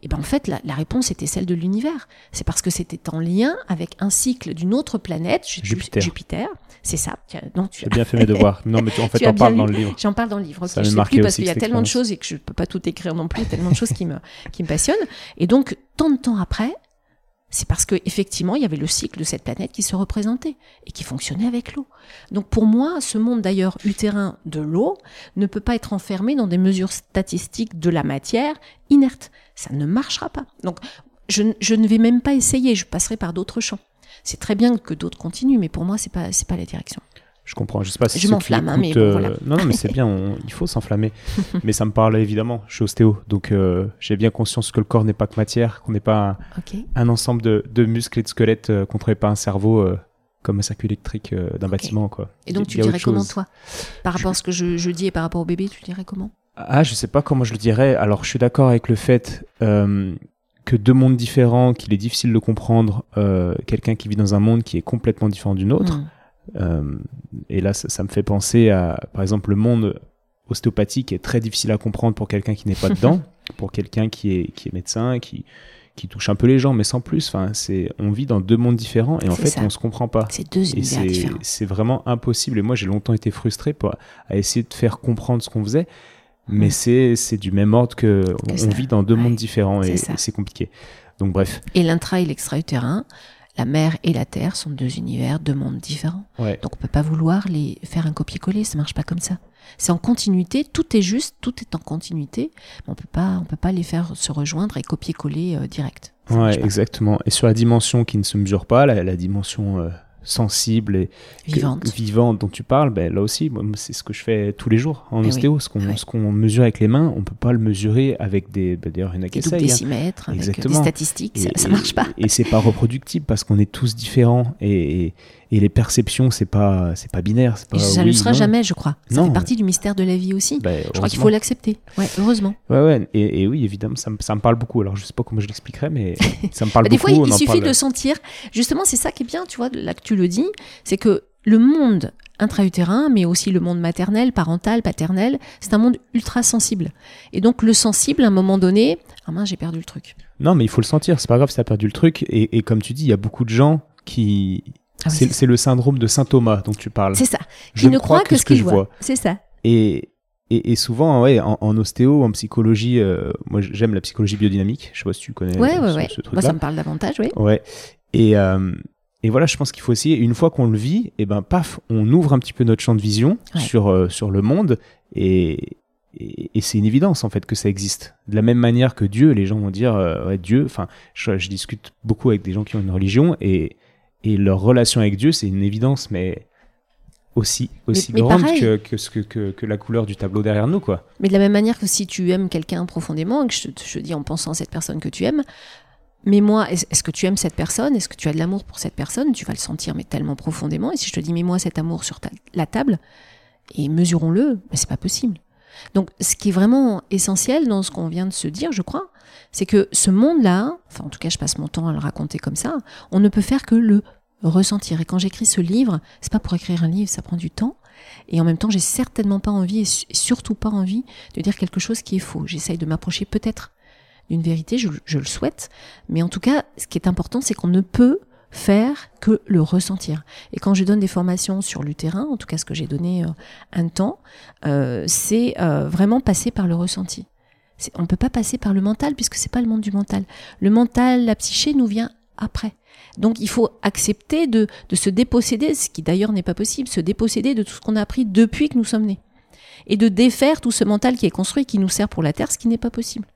A: Et ben en fait, la, réponse était celle de l'univers. C'est parce que c'était en lien avec un cycle d'une autre planète,
B: Jupiter.
A: Jupiter. C'est ça.
B: Non, tu as bien fait mes devoirs. Non, mais en fait, en parles dans le livre.
A: J'en parle dans le livre. Ça je sais plus parce qu'il y a tellement de choses et que je peux pas tout écrire non plus. Tellement de choses qui me qui me passionnent. Et donc, tant de temps après, c'est parce que effectivement il y avait le cycle de cette planète qui se représentait et qui fonctionnait avec l'eau. Donc pour moi, ce monde d'ailleurs utérin de l'eau ne peut pas être enfermé dans des mesures statistiques de la matière inerte. Ça ne marchera pas. Donc je, ne vais même pas essayer, je passerai par d'autres champs. C'est très bien que d'autres continuent, mais pour moi c'est pas c'est pas la direction.
B: Je comprends. Je sais pas si
A: je m'enflamme, hein, mais voilà.
B: Euh, non, non, mais c'est bien. il faut s'enflammer. mais ça me parle évidemment. Je suis ostéo, donc euh, j'ai bien conscience que le corps n'est pas que matière, qu'on n'est pas un, ensemble de, de, muscles et de squelettes euh, qu'on pas un cerveau comme un circuit électrique d'un bâtiment, quoi.
A: Et donc tu dirais comment toi, par rapport à ce que je, je, dis et par rapport au bébé, tu dirais comment?
B: Ah, je sais pas comment je le dirais. Alors, je suis d'accord avec le fait que deux mondes différents, qu'il est difficile de comprendre quelqu'un qui vit dans un monde qui est complètement différent du nôtre. Hmm. Euh, et là, ça, me fait penser à, par exemple, le monde ostéopathique est très difficile à comprendre pour quelqu'un qui n'est pas dedans, pour quelqu'un qui est, qui est médecin, qui, qui touche un peu les gens, mais sans plus. Enfin, c'est, on vit dans deux mondes différents et en fait, on on se comprend pas.
A: C'est deux univers différents.
B: C'est vraiment impossible. Et moi, j'ai longtemps été frustré pour, à essayer de faire comprendre ce qu'on faisait. Mais mm. c'est, du même ordre que, on, vit dans deux mondes différents et c'est compliqué. Donc, bref.
A: Et l'intra et l'extra-utérin, la mer et la terre sont deux univers, deux mondes différents. Donc on peut pas vouloir les faire un copier-coller, ça marche pas comme ça. C'est en continuité, tout est juste, tout est en continuité. Mais on peut pas, on peut pas les faire se rejoindre et copier-coller euh, direct.
B: ouais, exactement. Et sur la dimension qui ne se mesure pas, la, dimension euh, sensible et vivante. dont tu parles, ben, là aussi, c'est ce que je fais tous les jours en eh ostéo. Ce qu'on mesure avec les mains, on peut pas le mesurer avec des. Ben, D'ailleurs, il y en a qui
A: essayent. Des décimètres, avec des statistiques, ça, ça marche pas.
B: Et, c'est pas reproductible parce qu'on est tous différents et, et les perceptions, c'est pas, c'est pas binaire. Pas,
A: ça ne le sera jamais, je crois. Ça fait partie du mystère de la vie aussi. Ben, je crois qu'il faut l'accepter. Ouais, heureusement.
B: Ouais, ouais. Et, oui, évidemment, ça me, ça me, parle beaucoup. Alors, je sais pas comment je l'expliquerai, mais ça me parle
A: bah,
B: beaucoup.
A: Des fois, il, suffit de sentir. Justement, c'est ça qui est bien, tu vois, là que tu le dis, c'est que le monde intra-utérin, mais aussi le monde maternel, parental, paternel, c'est un monde ultra sensible. Et donc, le sensible, à un moment donné, ah mince, j'ai perdu le truc.
B: Non, mais il faut le sentir. C'est pas grave si tu as perdu le truc. Et, et comme tu dis, il y a beaucoup de gens qui ah c'est le syndrome de Saint Thomas dont tu parles.
A: C'est ça. Je ne crois que, ce que je vois. C'est ça.
B: Et, et, souvent, ouais, en, ostéo, en psychologie, euh, moi j'aime la psychologie biodynamique. Je sais pas si tu connais
A: ouais, ouais, ouais. Moi, ça me parle davantage, oui.
B: Ouais. Et, euh, et voilà, je pense qu'il faut essayer. Une fois qu'on le vit, et eh ben paf, on ouvre un petit peu notre champ de vision sur, euh, sur le monde. Et, et, c'est une évidence en fait que ça existe. De la même manière que Dieu, les gens vont dire ouais, Dieu. Enfin, je, je, discute beaucoup avec des gens qui ont une religion et et leur relation avec Dieu, c'est une évidence, mais aussi, aussi grande que, que, que, la couleur du tableau derrière nous. quoi.
A: Mais de la même manière que si tu aimes quelqu'un profondément, et que je te dis en pensant à cette personne que tu aimes, mais moi, est-ce que tu aimes cette personne? Est-ce que tu as de l'amour pour cette personne? Tu vas le sentir, mais tellement profondément. Et si je te dis, mets-moi cet amour sur la table, et mesurons-le, mais c'est pas possible. Donc, ce qui est vraiment essentiel dans ce qu'on vient de se dire, je crois, c'est que ce monde-là, enfin en tout cas je passe mon temps à le raconter comme ça, on ne peut faire que le ressentir. Et quand j'écris ce livre, c'est pas pour écrire un livre, ça prend du temps, Et en même temps, j'ai certainement pas envie, et surtout pas envie, de dire quelque chose qui est faux. J'essaye de m'approcher peut-être d'une vérité, je, le souhaite. Mais en tout cas, ce qui est important, c'est qu'on ne peut faire que le ressentir. Et quand je donne des formations sur le terrain, en tout cas ce que j'ai donné euh, un temps, euh, c'est euh, vraiment passer par le ressenti. On ne peut pas passer par le mental puisque c'est pas le monde du mental. Le mental, la psyché nous vient après. Donc il faut accepter de, de se déposséder, ce qui d'ailleurs n'est pas possible, se déposséder de tout ce qu'on a appris depuis que nous sommes nés. Et de défaire tout ce mental qui est construit, qui nous sert pour la Terre, ce qui n'est pas possible.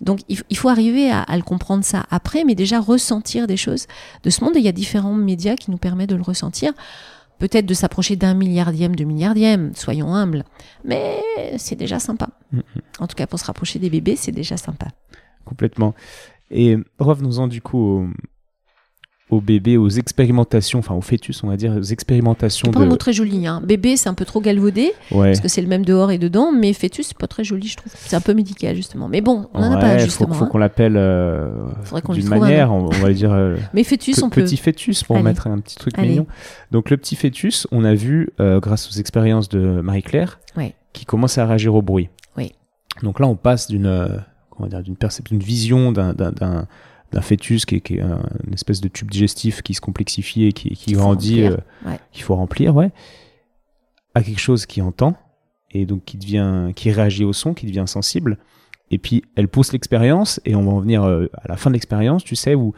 A: Donc il, faut arriver à, le comprendre ça après, mais déjà ressentir des choses de ce monde. Et il y a différents médias qui nous permettent de le ressentir. Peut-être de s'approcher d'un milliardième, de milliardième, soyons humbles. Mais c'est déjà sympa. Mm-hmm. En tout cas, pour se rapprocher des bébés, c'est déjà sympa.
B: Complètement. Et revenons-en du coup au, aux bébés, aux expérimentations, enfin aux fœtus, on va dire, aux expérimentations.
A: C'est pas un mot très joli. Hein. Bébé, c'est un peu trop galvaudé, parce que c'est le même dehors et dedans, mais fœtus, c'est pas très joli, je trouve. C'est un peu médical, justement. Mais bon, on en a pas, justement.
B: Il faut, hein. qu'on l'appelle euh, d'une manière, on, va dire. Euh,
A: mais fœtus, on peut.
B: Petit fœtus, pour mettre un petit truc mignon. Donc le petit fœtus, on a vu, euh, grâce aux expériences de Marie-Claire, qui commence à réagir au bruit. Donc là, on passe d'une d'une perception, d'une vision d'un d'un fœtus qui est, une espèce de tube digestif qui se complexifie et qui, grandit, euh, qu'il faut remplir, ouais, à quelque chose qui entend et donc qui devient, qui réagit au son, qui devient sensible. Et puis elle pousse l'expérience et on va en venir euh, à la fin de l'expérience, tu sais, où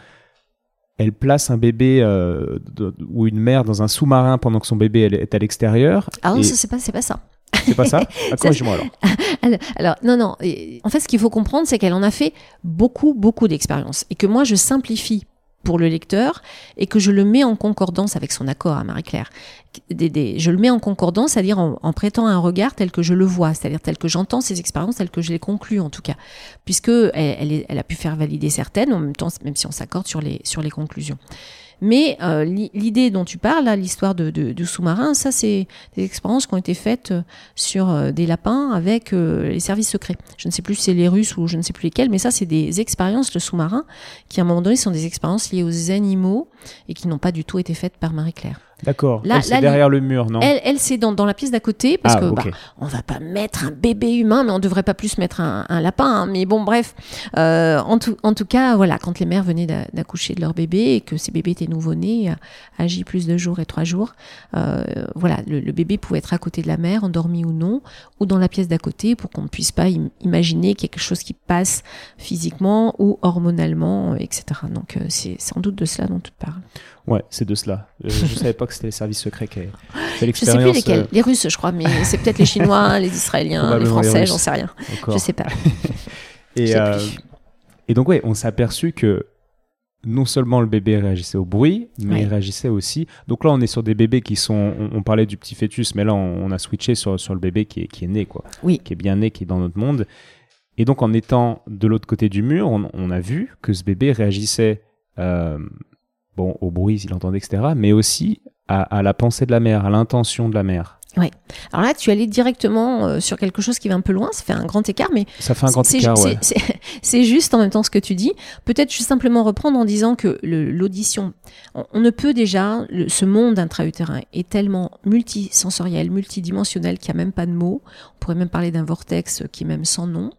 B: elle place un bébé euh, ou une mère dans un sous-marin pendant que son bébé est à l'extérieur.
A: Ah non, c'est pas, c'est pas ça.
B: C'est pas ça ah, Corrige-moi
A: alors. alors. non, non. En fait, ce qu'il faut comprendre, c'est qu'elle en a fait beaucoup, beaucoup d'expériences. Et que moi, je simplifie pour le lecteur et que je le mets en concordance avec son accord à Marie-Claire. je le mets en concordance, c'est-à-dire en, prêtant un regard tel que je le vois, c'est-à-dire tel que j'entends ces expériences, tel que je les conclus en tout cas, puisque elle, elle, a pu faire valider certaines, en même temps, même si on s'accorde sur les, sur les conclusions. Mais euh, l'idée dont tu parles, l'histoire de, sous-marin, ça c'est des expériences qui ont été faites euh, sur euh, des lapins avec les services secrets. Je ne sais plus si c'est les Russes ou je ne sais plus lesquels, mais ça c'est des expériences de sous-marin qui à un moment donné sont des expériences liées aux animaux et qui n'ont pas du tout été faites par Marie-Claire.
B: D'accord. Elle, c'est derrière le mur, non
A: Elle, elle c'est dans, dans, la pièce d'à côté, parce ah, que bah, on va pas mettre un bébé humain, mais on devrait pas plus mettre un, un lapin. Hein. Mais bon, bref. Euh, en, tout, en tout cas, voilà, quand les mères venaient d'accoucher de leur bébé et que ces bébés étaient nouveau-nés, âgés euh, plus de jours et trois jours, euh, voilà, le, bébé pouvait être à côté de la mère, endormi ou non, ou dans la pièce d'à côté, pour qu'on ne puisse pas imaginer quelque chose qui passe physiquement ou hormonalement, etc. Donc, c'est sans doute de cela dont tu parles.
B: Ouais, c'est de cela. Je, je savais pas que c'était les services secrets qui avaient.
A: Je sais plus lesquels. Euh, les Russes, je crois, mais c'est peut-être les Chinois, les Israéliens, les Français, j'en sais rien. Je sais pas.
B: et, euh, et donc, ouais, on s'est aperçu que non seulement le bébé réagissait au bruit, mais il réagissait aussi. Donc là, on est sur des bébés qui sont. On, parlait du petit fœtus, mais là, on, a switché sur, sur le bébé qui est, qui est né, quoi.
A: Oui.
B: Qui est bien né, qui est dans notre monde. Et donc, en étant de l'autre côté du mur, on, on, a vu que ce bébé réagissait euh, bon, au bruit, il entendait, etc., mais aussi à, la pensée de la mère, à l'intention de la mère.
A: Oui. Alors là, tu allais directement euh, sur quelque chose qui va un peu loin. Ça fait un grand écart, mais
B: ça fait un grand écart. Ouais.
A: C'est juste en même temps ce que tu dis. Peut-être juste simplement reprendre en disant que l'audition, on, ne peut déjà. ce monde intra-utérin est tellement multisensoriel, multidimensionnel qu'il n'y a même pas de mots. On pourrait même parler d'un vortex qui est même sans nom.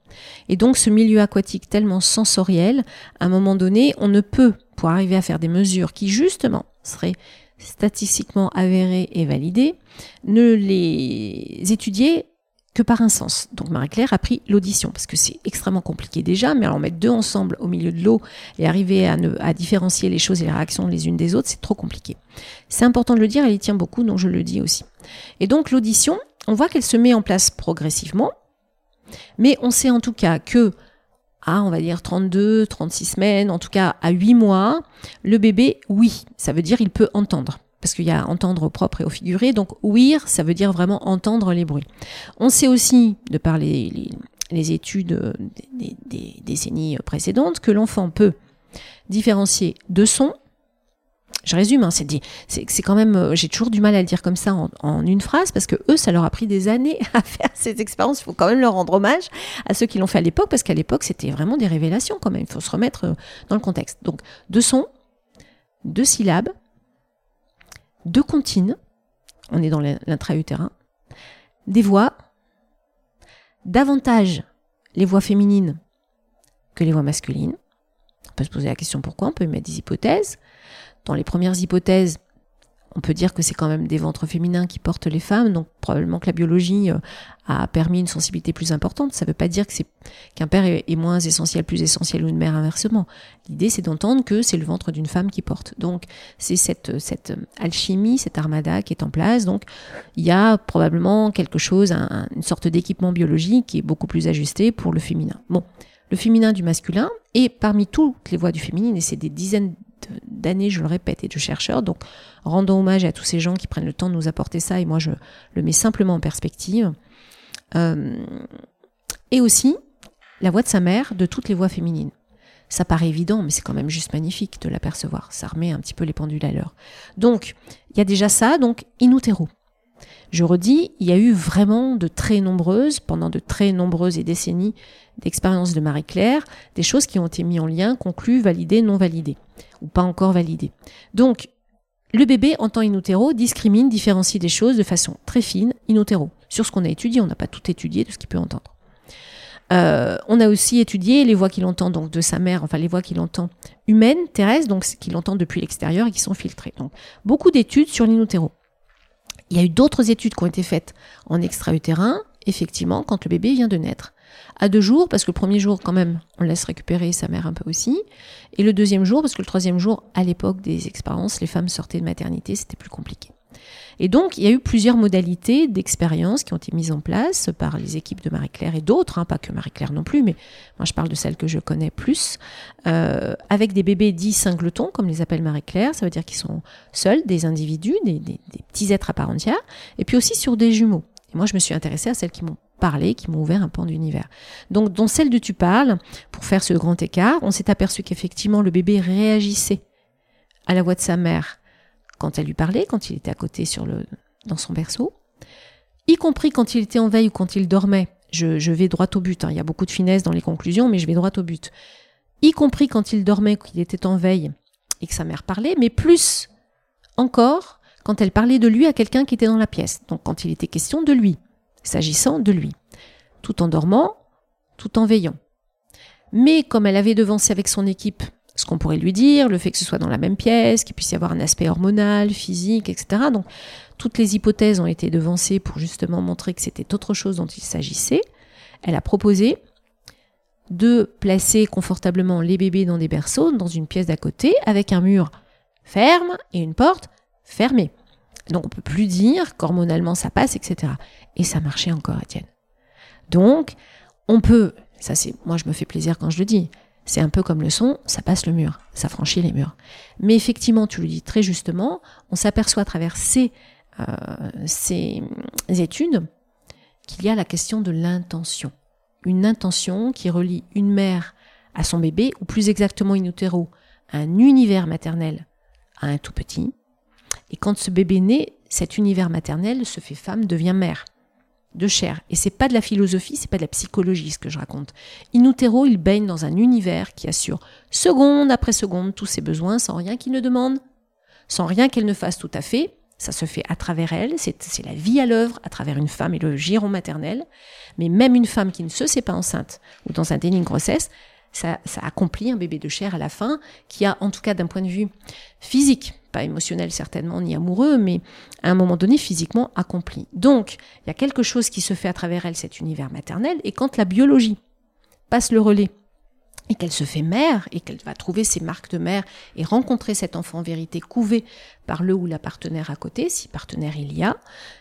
A: Et donc, ce milieu aquatique tellement sensoriel, à un moment donné, on ne peut pour arriver à faire des mesures qui justement seraient statistiquement avérées et validées, ne les étudier que par un sens. Donc Marie-Claire a pris l'audition, parce que c'est extrêmement compliqué déjà, mais alors mettre deux ensemble au milieu de l'eau et arriver à, à différencier les choses et les réactions les unes des autres, c'est trop compliqué. C'est important de le dire, elle y tient beaucoup, donc je le dis aussi. Et donc l'audition, on voit qu'elle se met en place progressivement, mais on sait en tout cas que à, on va dire, 32, 36 semaines, en tout cas à 8 mois, le bébé, oui, ça veut dire il peut entendre. Parce qu'il y a entendre au propre et au figuré. Donc, ouïr, ça veut dire vraiment entendre les bruits. On sait aussi, de par les, études des, des décennies précédentes, que l'enfant peut différencier deux sons je résume, hein, c'est c'est quand même, euh, j'ai toujours du mal à le dire comme ça en, une phrase parce que eux, ça leur a pris des années à faire ces expériences. Il faut quand même leur rendre hommage à ceux qui l'ont fait à l'époque parce qu'à l'époque, c'était vraiment des révélations quand même. Il faut se remettre euh, dans le contexte. Donc, deux sons, deux syllabes, deux comptines. On est dans l'intra-utérin. des voix, davantage les voix féminines que les voix masculines. On peut se poser la question pourquoi, on peut mettre des hypothèses. Dans les premières hypothèses, on peut dire que c'est quand même des ventres féminins qui portent les femmes, donc probablement que la biologie euh, a permis une sensibilité plus importante. Ça ne veut pas dire qu'un père est, moins essentiel, plus essentiel ou une mère inversement. L'idée, c'est d'entendre que c'est le ventre d'une femme qui porte. Donc, c'est cette, cette alchimie, cette armada qui est en place. Donc, il y a probablement quelque chose, une sorte d'équipement biologique qui est beaucoup plus ajusté pour le féminin. Bon, le féminin du masculin, et parmi toutes les voix du féminin, et c'est des dizaines d'années, je le répète, et de chercheurs. Donc, rendons hommage à tous ces gens qui prennent le temps de nous apporter ça, et moi, je le mets simplement en perspective. Euh, et aussi, la voix de sa mère, de toutes les voix féminines. Ça paraît évident, mais c'est quand même juste magnifique de l'apercevoir. Ça remet un petit peu les pendules à l'heure. Donc, il y a déjà ça, donc in utero. Je redis, il y a eu vraiment de très nombreuses, pendant de très nombreuses décennies d'expériences de Marie-Claire, des choses qui ont été mises en lien, conclues, validées, non validées, ou pas encore validées. Donc, le bébé, en temps in utero, discrimine, différencie des choses de façon très fine, in utero. Sur ce qu'on a étudié, on n'a pas tout étudié de ce qu'il peut entendre. Euh, on a aussi étudié les voix qu'il entend donc de sa mère, enfin les voix qu'il entend humaines, terrestres, donc qu'il entend depuis l'extérieur et qui sont filtrées. Donc beaucoup d'études sur l'inutero. Il y a eu d'autres études qui ont été faites en extra-utérin, effectivement, quand le bébé vient de naître à deux jours, parce que le premier jour, quand même, on laisse récupérer sa mère un peu aussi. Et le deuxième jour, parce que le troisième jour, à l'époque des expériences, les femmes sortaient de maternité, c'était plus compliqué. Et donc, il y a eu plusieurs modalités d'expérience qui ont été mises en place par les équipes de Marie-Claire et d'autres, hein, pas que Marie-Claire non plus, mais moi je parle de celles que je connais plus, euh, avec des bébés dits singletons, comme les appelle Marie-Claire, ça veut dire qu'ils sont seuls, des individus, des, petits êtres à part entière, et puis aussi sur des jumeaux. Et moi, je me suis intéressée à celles qui m'ont parler, qui m'ont ouvert un pan d'univers. Donc, dans celle de tu parles, pour faire ce grand écart, on s'est aperçu qu'effectivement, le bébé réagissait à la voix de sa mère quand elle lui parlait, quand il était à côté sur le, dans son berceau, y compris quand il était en veille ou quand il dormait. Je, vais droit au but. Hein. Il y a beaucoup de finesse dans les conclusions, mais je vais droit au but. Y compris quand il dormait, qu'il était en veille et que sa mère parlait, mais plus encore quand elle parlait de lui à quelqu'un qui était dans la pièce. Donc quand il était question de lui s'agissant de lui, tout en dormant, tout en veillant. Mais comme elle avait devancé avec son équipe ce qu'on pourrait lui dire, le fait que ce soit dans la même pièce, qu'il puisse y avoir un aspect hormonal, physique, etc. Donc toutes les hypothèses ont été devancées pour justement montrer que c'était autre chose dont il s'agissait. Elle a proposé de placer confortablement les bébés dans des berceaux, dans une pièce d'à côté, avec un mur ferme et une porte fermée. Donc on peut plus dire qu'hormonalement ça passe, etc. Et ça marchait encore, Étienne. Donc on peut, ça c'est, moi je me fais plaisir quand je le dis, c'est un peu comme le son, ça passe le mur, ça franchit les murs. Mais effectivement, tu le dis très justement, on s'aperçoit à travers ces, euh, ces études qu'il y a la question de l'intention. Une intention qui relie une mère à son bébé, ou plus exactement in utero, un univers maternel à un tout petit, et quand ce bébé naît, cet univers maternel se fait femme, devient mère de chair. Et c'est pas de la philosophie, c'est pas de la psychologie ce que je raconte. In utero, il baigne dans un univers qui assure seconde après seconde tous ses besoins sans rien qu'il ne demande, sans rien qu'elle ne fasse tout à fait. Ça se fait à travers elle, c'est la vie à l'œuvre, à travers une femme et le giron maternel. Mais même une femme qui ne se sait pas enceinte ou dans un déni de grossesse, ça, ça accomplit un bébé de chair à la fin qui a, en tout cas d'un point de vue physique, pas émotionnel certainement ni amoureux, mais à un moment donné physiquement accompli. Donc, il y a quelque chose qui se fait à travers elle, cet univers maternel, et quand la biologie passe le relais et qu'elle se fait mère et qu'elle va trouver ses marques de mère et rencontrer cet enfant en vérité couvé par le ou la partenaire à côté, si partenaire il y a,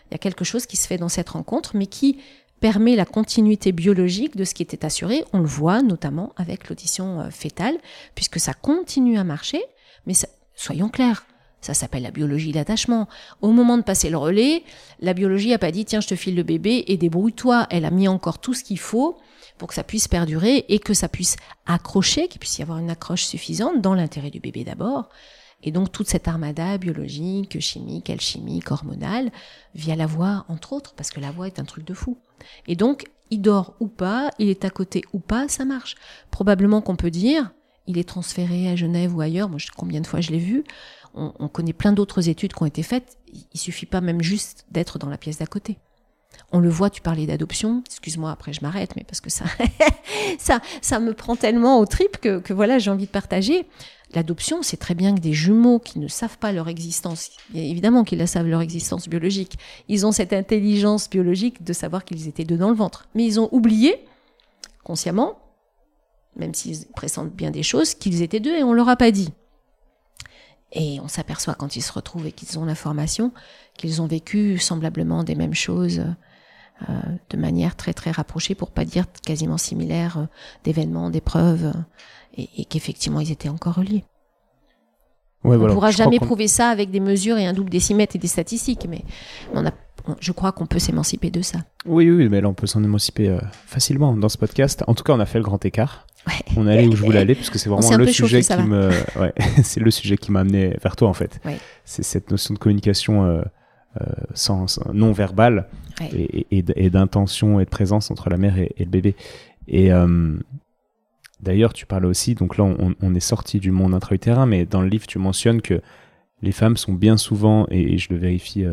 A: il y a quelque chose qui se fait dans cette rencontre, mais qui permet la continuité biologique de ce qui était assuré. On le voit notamment avec l'audition euh, fétale, puisque ça continue à marcher, mais soyons clairs, ça s'appelle la biologie d'attachement. Au moment de passer le relais, la biologie n'a pas dit tiens, je te file le bébé et débrouille-toi. Elle a mis encore tout ce qu'il faut pour que ça puisse perdurer et que ça puisse accrocher, qu'il puisse y avoir une accroche suffisante dans l'intérêt du bébé d'abord. Et donc toute cette armada biologique, chimique, alchimique, hormonale, via la voix, entre autres, parce que la voix est un truc de fou. Et donc, il dort ou pas, il est à côté ou pas, ça marche. Probablement qu'on peut dire, il est transféré à Genève ou ailleurs, moi combien de fois je l'ai vu, on, connaît plein d'autres études qui ont été faites. Il suffit pas même juste d'être dans la pièce d'à côté. On le voit, tu parlais d'adoption. Excuse-moi, après je m'arrête, mais parce que ça, ça, ça me prend tellement au trip que, que voilà, j'ai envie de partager. L'adoption, c'est très bien que des jumeaux qui ne savent pas leur existence, évidemment qu'ils la savent leur existence biologique, ils ont cette intelligence biologique de savoir qu'ils étaient deux dans le ventre. Mais ils ont oublié, consciemment, même s'ils pressentent bien des choses, qu'ils étaient deux et on leur a pas dit. Et on s'aperçoit quand ils se retrouvent et qu'ils ont l'information qu'ils ont vécu semblablement des mêmes choses euh, de manière très très rapprochée, pour pas dire quasiment similaire, euh, d'événements, d'épreuves, et, qu'effectivement ils étaient encore reliés. on ne pourra jamais prouver ça avec des mesures et un double décimètre et des statistiques, mais on a, je crois qu'on peut s'émanciper de ça.
B: Oui, oui, mais là on peut s'en émanciper euh, facilement dans ce podcast. En tout cas, on a fait le grand écart. On allé où je voulais aller, puisque c'est vraiment le sujet, qui me, c'est le sujet qui m'a amené vers toi en fait. C'est cette notion de communication euh, euh, sans, non verbale et, d'intention et de présence entre la mère et, le bébé. Et euh, d'ailleurs, tu parles aussi, donc là on, est sorti du monde intra-utérin, mais dans le livre tu mentionnes que les femmes sont bien souvent, et, je le vérifie,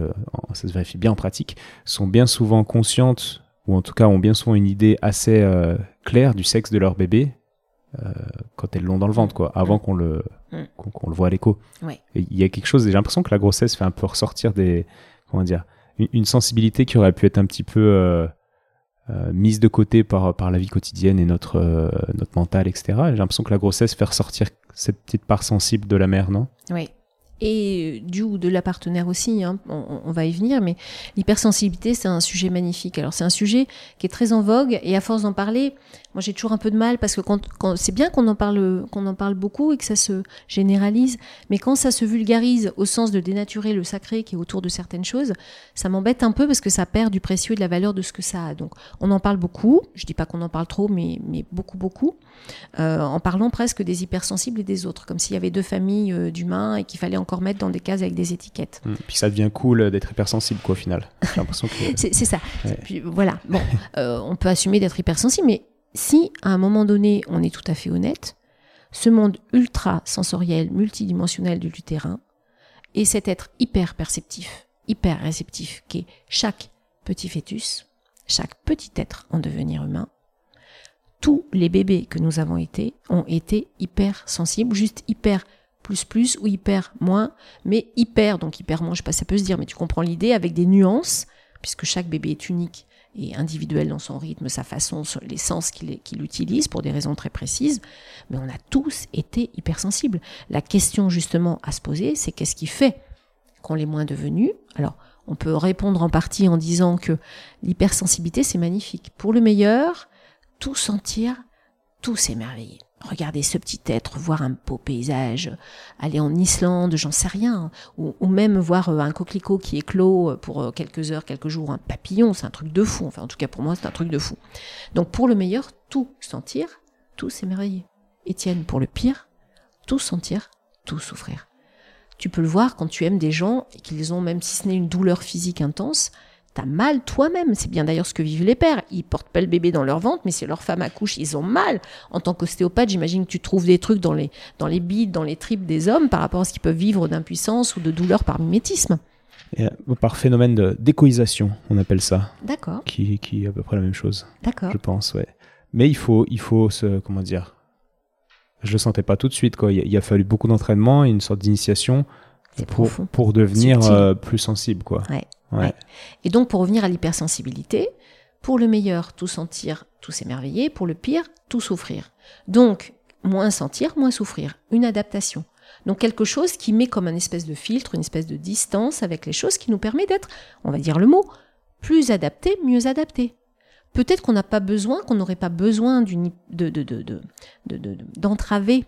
B: ça se vérifie bien en pratique, sont bien souvent conscientes ou en tout cas ont bien souvent une idée assez claire du sexe de leur bébé quand elles l'ont dans le ventre, quoi, avant mm. qu'on le, mm. qu'on, le voit à l'écho. Il y a quelque chose, j'ai l'impression que la grossesse fait un peu ressortir des, comment dire, une, sensibilité qui aurait pu être un petit peu euh, euh, mise de côté par, par la vie quotidienne et notre, notre mental, etc. J'ai l'impression que la grossesse fait ressortir cette petite part sensible de la mère, non?
A: Oui et du ou de la partenaire aussi, hein, on, va y venir, mais l'hypersensibilité, c'est un sujet magnifique. Alors c'est un sujet qui est très en vogue, et à force d'en parler, moi j'ai toujours un peu de mal, parce que quand, c'est bien qu'on en, parle, qu'on en parle beaucoup et que ça se généralise, mais quand ça se vulgarise au sens de dénaturer le sacré qui est autour de certaines choses, ça m'embête un peu parce que ça perd du précieux et de la valeur de ce que ça a. Donc on en parle beaucoup, je dis pas qu'on en parle trop, mais, mais beaucoup, beaucoup, euh, en parlant presque des hypersensibles et des autres, comme s'il y avait deux familles euh, d'humains et qu'il fallait encore mettre dans des cases avec des étiquettes.
B: Mmh. Puis ça devient cool d'être hypersensible, quoi, au final.
A: J'ai l'impression que... c'est ça. Puis, voilà, bon, euh, on peut assumer d'être hypersensible, mais si à un moment donné, on est tout à fait honnête, ce monde ultra sensoriel, multidimensionnel du terrain, et cet être hyper perceptif, hyper réceptif, qui est chaque petit fœtus, chaque petit être en devenir humain, tous les bébés que nous avons été ont été hyper sensibles, juste hyper plus plus ou hyper moins, mais hyper, donc hyper moins, je sais pas, ça peut se dire, mais tu comprends l'idée avec des nuances, puisque chaque bébé est unique et individuel dans son rythme, sa façon, les sens qu'il utilise pour des raisons très précises, mais on a tous été hypersensibles. La question justement à se poser, c'est qu'est-ce qui fait qu'on l'est moins devenu? Alors, on peut répondre en partie en disant que l'hypersensibilité, c'est magnifique. Pour le meilleur, tout sentir, tout s'émerveiller regarder ce petit être, voir un beau paysage, aller en Islande, j'en sais rien, ou, même voir euh, un coquelicot qui éclot euh, pour euh, quelques heures, quelques jours, un papillon, c'est un truc de fou. Enfin, en tout cas pour moi, c'est un truc de fou. Donc pour le meilleur, tout sentir, tout s'émerveiller. Étienne, pour le pire, tout sentir, tout souffrir. Tu peux le voir quand tu aimes des gens et qu'ils ont, même si ce n'est une douleur physique intense, T'as mal toi-même. C'est bien d'ailleurs ce que vivent les pères. Ils portent pas le bébé dans leur ventre, mais si leur femme accouche, ils ont mal. En tant qu'ostéopathe, j'imagine que tu trouves des trucs dans les, dans les bides, dans les tripes des hommes par rapport à ce qu'ils peuvent vivre d'impuissance ou de douleur par mimétisme.
B: Euh, par phénomène de d'écoisation, on appelle ça.
A: D'accord.
B: Qui, qui est à peu près la même chose.
A: D'accord.
B: Je pense, ouais. Mais il faut, il faut se, comment dire, je le sentais pas tout de suite, quoi. Il, a fallu beaucoup d'entraînement et une sorte d'initiation pour, pour devenir euh, plus sensible, quoi.
A: Ouais. Et donc, pour revenir à l'hypersensibilité, pour le meilleur, tout sentir, tout s'émerveiller, pour le pire, tout souffrir. Donc, moins sentir, moins souffrir. Une adaptation. Donc quelque chose qui met comme un espèce de filtre, une espèce de distance avec les choses qui nous permet d'être, on va dire le mot, plus adapté, mieux adapté. Peut-être qu'on n'a pas besoin, qu'on n'aurait pas besoin d'une de, d'entraver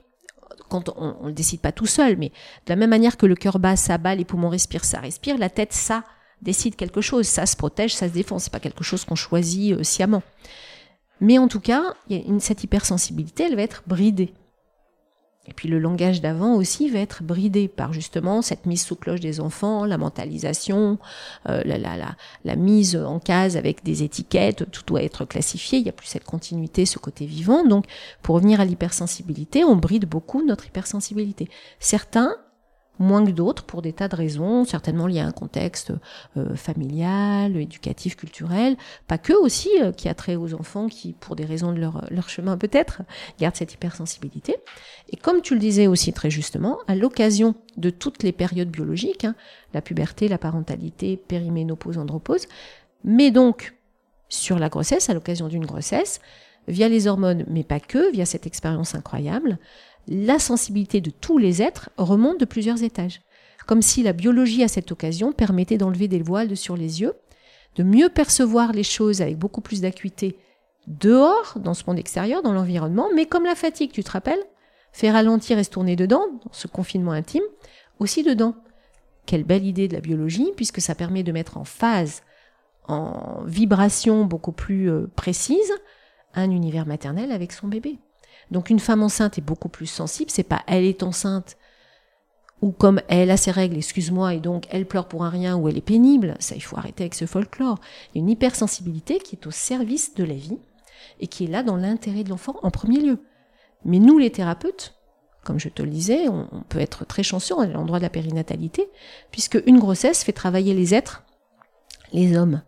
A: quand on ne le décide pas tout seul, mais de la même manière que le cœur bat, ça bat, les poumons respirent, ça respire, la tête, ça décide quelque chose. Ça se protège, ça se défend. C'est pas quelque chose qu'on choisit euh, sciemment. Mais en tout cas, cette hypersensibilité, elle va être bridée. Et puis le langage d'avant aussi va être bridé par justement cette mise sous cloche des enfants, la mentalisation, euh, la, la, la, mise en case avec des étiquettes, tout doit être classifié, il n'y a plus cette continuité, ce côté vivant. Donc pour revenir à l'hypersensibilité, on bride beaucoup notre hypersensibilité. Certains moins que d'autres pour des tas de raisons, certainement liées à un contexte euh, familial, éducatif, culturel, pas que aussi, euh, qui a trait aux enfants qui, pour des raisons de leur, leur chemin peut-être, gardent cette hypersensibilité. Et comme tu le disais aussi très justement, à l'occasion de toutes les périodes biologiques, hein, la puberté, la parentalité, périménopause, andropause, mais donc sur la grossesse, à l'occasion d'une grossesse, via les hormones, mais pas que, via cette expérience incroyable, la sensibilité de tous les êtres remonte de plusieurs étages. Comme si la biologie à cette occasion permettait d'enlever des voiles sur les yeux, de mieux percevoir les choses avec beaucoup plus d'acuité dehors, dans ce monde extérieur, dans l'environnement, mais comme la fatigue, tu te rappelles, fait ralentir et se tourner dedans, dans ce confinement intime, aussi dedans. Quelle belle idée de la biologie, puisque ça permet de mettre en phase, en vibration beaucoup plus euh, précise, un univers maternel avec son bébé. Donc une femme enceinte est beaucoup plus sensible, c'est pas elle est enceinte ou comme elle a ses règles, excuse-moi, et donc elle pleure pour un rien ou elle est pénible, ça il faut arrêter avec ce folklore. Il y a une hypersensibilité qui est au service de la vie et qui est là dans l'intérêt de l'enfant en premier lieu. Mais nous les thérapeutes, comme je te le disais, on, peut être très chanceux à l'endroit de la périnatalité, puisque une grossesse fait travailler les êtres, les hommes,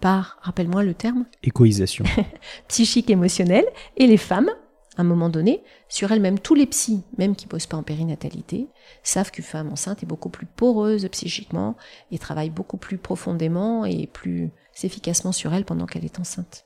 A: par, rappelle-moi le terme
B: Écoïsation.
A: psychique émotionnelle, et les femmes à un moment donné, sur elle-même, tous les psys, même qui ne bossent pas en périnatalité, savent qu'une femme enceinte est beaucoup plus poreuse psychiquement et travaille beaucoup plus profondément et plus efficacement sur elle pendant qu'elle est enceinte.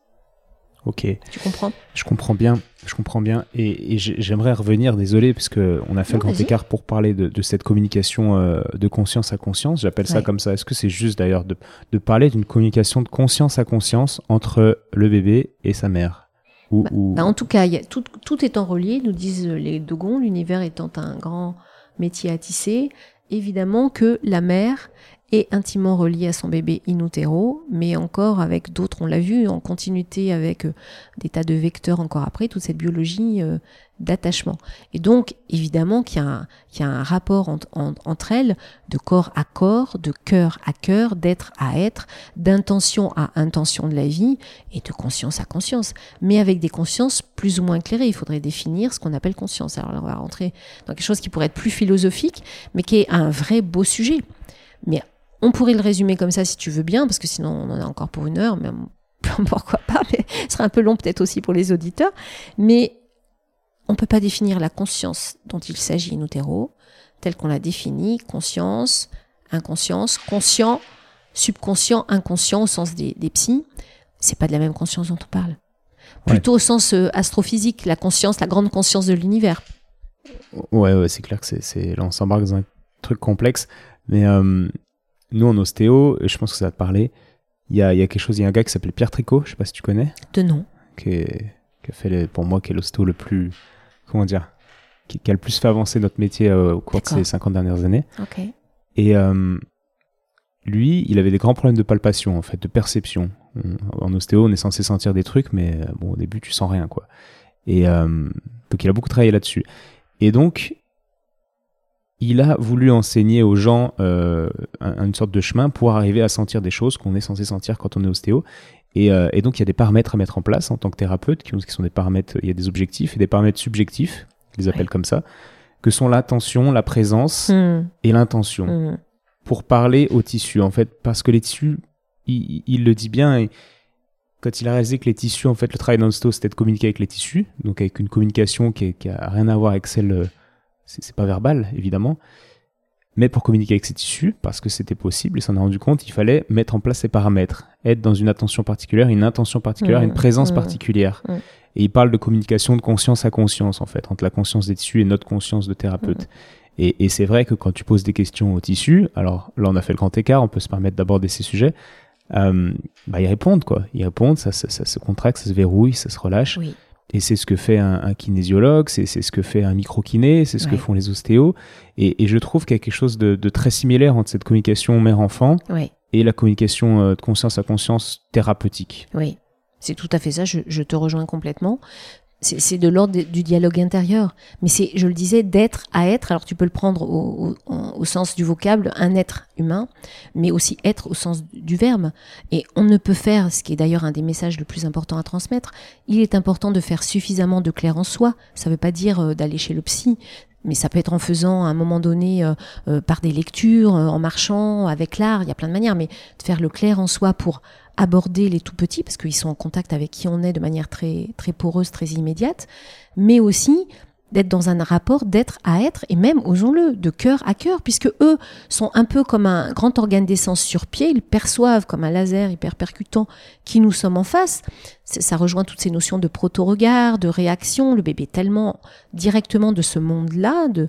B: Ok.
A: Tu comprends?
B: Je comprends bien, je comprends bien. Et, j'aimerais revenir, désolé, parce qu'on a fait le grand écart pour parler de, cette communication euh, de conscience à conscience. J'appelle ça comme ça. Est-ce que c'est juste d'ailleurs de, de parler d'une communication de conscience à conscience entre le bébé et sa mère?
A: Bah, bah, en tout cas, y a, tout, tout étant relié, nous disent les Dogons, l'univers étant un grand métier à tisser, évidemment que la mère est intimement reliée à son bébé in utero, mais encore avec d'autres, on l'a vu, en continuité avec euh, des tas de vecteurs encore après, toute cette biologie euh, d'attachement. Et donc, évidemment qu'il y, y, a un rapport entre elles de corps à corps, de cœur à cœur, d'être à être, d'intention à intention de la vie et de conscience à conscience. Mais avec des consciences plus ou moins éclairées. Il faudrait définir ce qu'on appelle conscience. Alors là, on va rentrer dans quelque chose qui pourrait être plus philosophique, mais qui est un vrai beau sujet. Mais on pourrait le résumer comme ça si tu veux bien, parce que sinon on en a encore pour une heure, mais pourquoi pas, mais ce serait un peu long peut-être aussi pour les auditeurs. Mais on ne peut pas définir la conscience dont il s'agit in utero, telle qu'on l'a définie, conscience, inconscience, conscient, subconscient, inconscient au sens des, des psys. C'est pas de la même conscience dont on parle. Plutôt au sens euh, astrophysique, la conscience, la grande conscience de l'univers.
B: Ouais, ouais c'est clair que c'est, là on s'embarque dans un truc complexe. Mais euh, nous en ostéo, et je pense que ça va te parler, il y a, y a, quelque chose, il y a un gars qui s'appelle Pierre Tricot, je sais pas si tu connais.
A: De nom.
B: Qui, qui a fait pour moi qui est l'ostéo le plus comment dire, qui, a le plus fait avancer notre métier euh, au cours de ces 50 dernières années. Et euh, lui, il avait des grands problèmes de palpation, en fait, de perception. En ostéo, on est censé sentir des trucs, mais euh, bon, au début, tu sens rien, quoi. Et donc, il a beaucoup travaillé là-dessus. Et donc, il a voulu enseigner aux gens une sorte de chemin pour arriver à sentir des choses qu'on est censé sentir quand on est ostéo. Euh, et, donc, il y a des paramètres à mettre en place en tant que thérapeute, qui, sont des paramètres, il y a des objectifs et des paramètres subjectifs, ils les appellent comme ça, que sont l'attention, la présence hmm. et l'intention. Hmm. Pour parler aux tissus, en fait, parce que les tissus, il, le dit bien, et quand il a réalisé que les tissus, en fait, le travail d'Ansto, c'était de communiquer avec les tissus, donc avec une communication qui, qui a rien à voir avec celle, euh, c'est pas verbal, évidemment, mais pour communiquer avec ces tissus, parce que c'était possible, il s'en a rendu compte, il fallait mettre en place ces paramètres, être dans une attention particulière, une intention particulière, mmh. une présence mmh. particulière. Mmh. Et il parle de communication de conscience à conscience, en fait, entre la conscience des tissus et notre conscience de thérapeute. Et, et c'est vrai que quand tu poses des questions aux tissus, alors là on a fait le grand écart, on peut se permettre d'aborder ces sujets, euh, bah, ils répondent quoi. Ils répondent, ça, ça, ça, se contracte, ça se verrouille, ça se relâche. Oui. Et c'est ce que fait un, kinésiologue, c'est ce que fait un micro-kiné, c'est ce que font les ostéos. Et, je trouve qu'il y a quelque chose de, très similaire entre cette communication mère-enfant et la communication euh, de conscience à conscience thérapeutique.
A: Oui, c'est tout à fait ça, je, je te rejoins complètement c'est de l'ordre du dialogue intérieur. Mais c'est, je le disais, d'être à être. Alors tu peux le prendre au, sens du vocable, un être humain, mais aussi être au sens du verbe. Et on ne peut faire, ce qui est d'ailleurs un des messages le plus important à transmettre, il est important de faire suffisamment de clair en soi. Ça ne veut pas dire euh, d'aller chez le psy. Mais ça peut être en faisant à un moment donné euh, euh, par des lectures, euh, en marchant, avec l'art, il y a plein de manières, mais de faire le clair en soi pour aborder les tout petits, parce qu'ils sont en contact avec qui on est de manière très, très poreuse, très immédiate, mais aussi d'être dans un rapport d'être à être, et même, osons-le, de cœur à cœur, puisque eux sont un peu comme un grand organe d'essence sur pied, ils perçoivent comme un laser hyper percutant qui nous sommes en face. Ça rejoint toutes ces notions de proto-regard, de réaction. Le bébé est tellement directement de ce monde-là, de,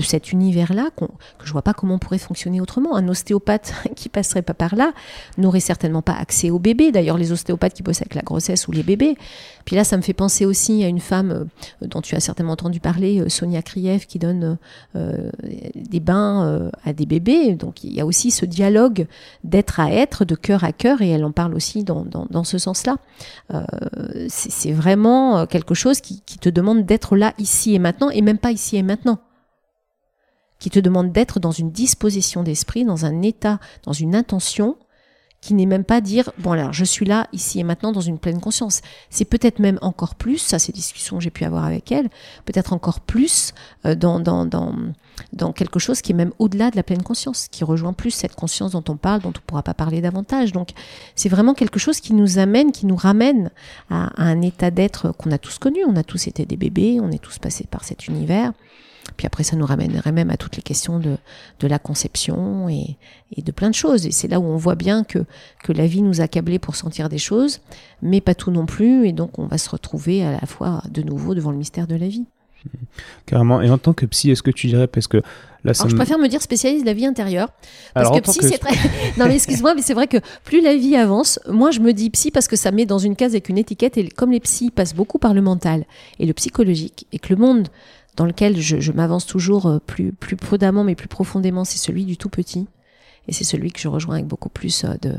A: cet univers-là, que je vois pas comment on pourrait fonctionner autrement. Un ostéopathe qui passerait pas par là n'aurait certainement pas accès au bébé. D'ailleurs, les ostéopathes qui bossent avec la grossesse ou les bébés. Puis là, ça me fait penser aussi à une femme euh, dont tu as certainement entendu parler, euh, Sonia Kriev, qui donne euh, des bains à des bébés. Donc il y a aussi ce dialogue d'être à être, de cœur à cœur, et elle en parle aussi dans ce sens-là. C'est vraiment quelque chose qui, te demande d'être là ici et maintenant, et même pas ici et maintenant qui te demande d'être dans une disposition d'esprit, dans un état, dans une intention qui n'est même pas dire bon alors je suis là ici et maintenant dans une pleine conscience. C'est peut-être même encore plus, ça c'est discussions que j'ai pu avoir avec elle, peut-être encore plus euh, dans, dans, dans, dans quelque chose qui est même au-delà de la pleine conscience, qui rejoint plus cette conscience dont on parle, dont on ne pourra pas parler davantage. Donc c'est vraiment quelque chose qui nous amène, qui nous ramène à, à un état d'être qu'on a tous connu. On a tous été des bébés, on est tous passés par cet univers. Puis après, ça nous ramènerait même à toutes les questions de, de la conception et, et, de plein de choses. Et c'est là où on voit bien que, que la vie nous a câblés pour sentir des choses, mais pas tout non plus. Et donc, on va se retrouver à la fois de nouveau devant le mystère de la vie.
B: Carrément. Et en tant que psy, est-ce que tu dirais, parce que
A: là, Alors, je préfère me dire spécialiste de la vie intérieure. Parce que psy, c'est très. non, mais excuse-moi, mais c'est vrai que plus la vie avance, moi, je me dis psy parce que ça met dans une case avec une étiquette. Et comme les psys passent beaucoup par le mental et le psychologique, et que le monde dans lequel je, je m'avance toujours euh, plus, plus prudemment mais plus profondément, c'est celui du tout petit. Et c'est celui que je rejoins avec beaucoup plus euh, de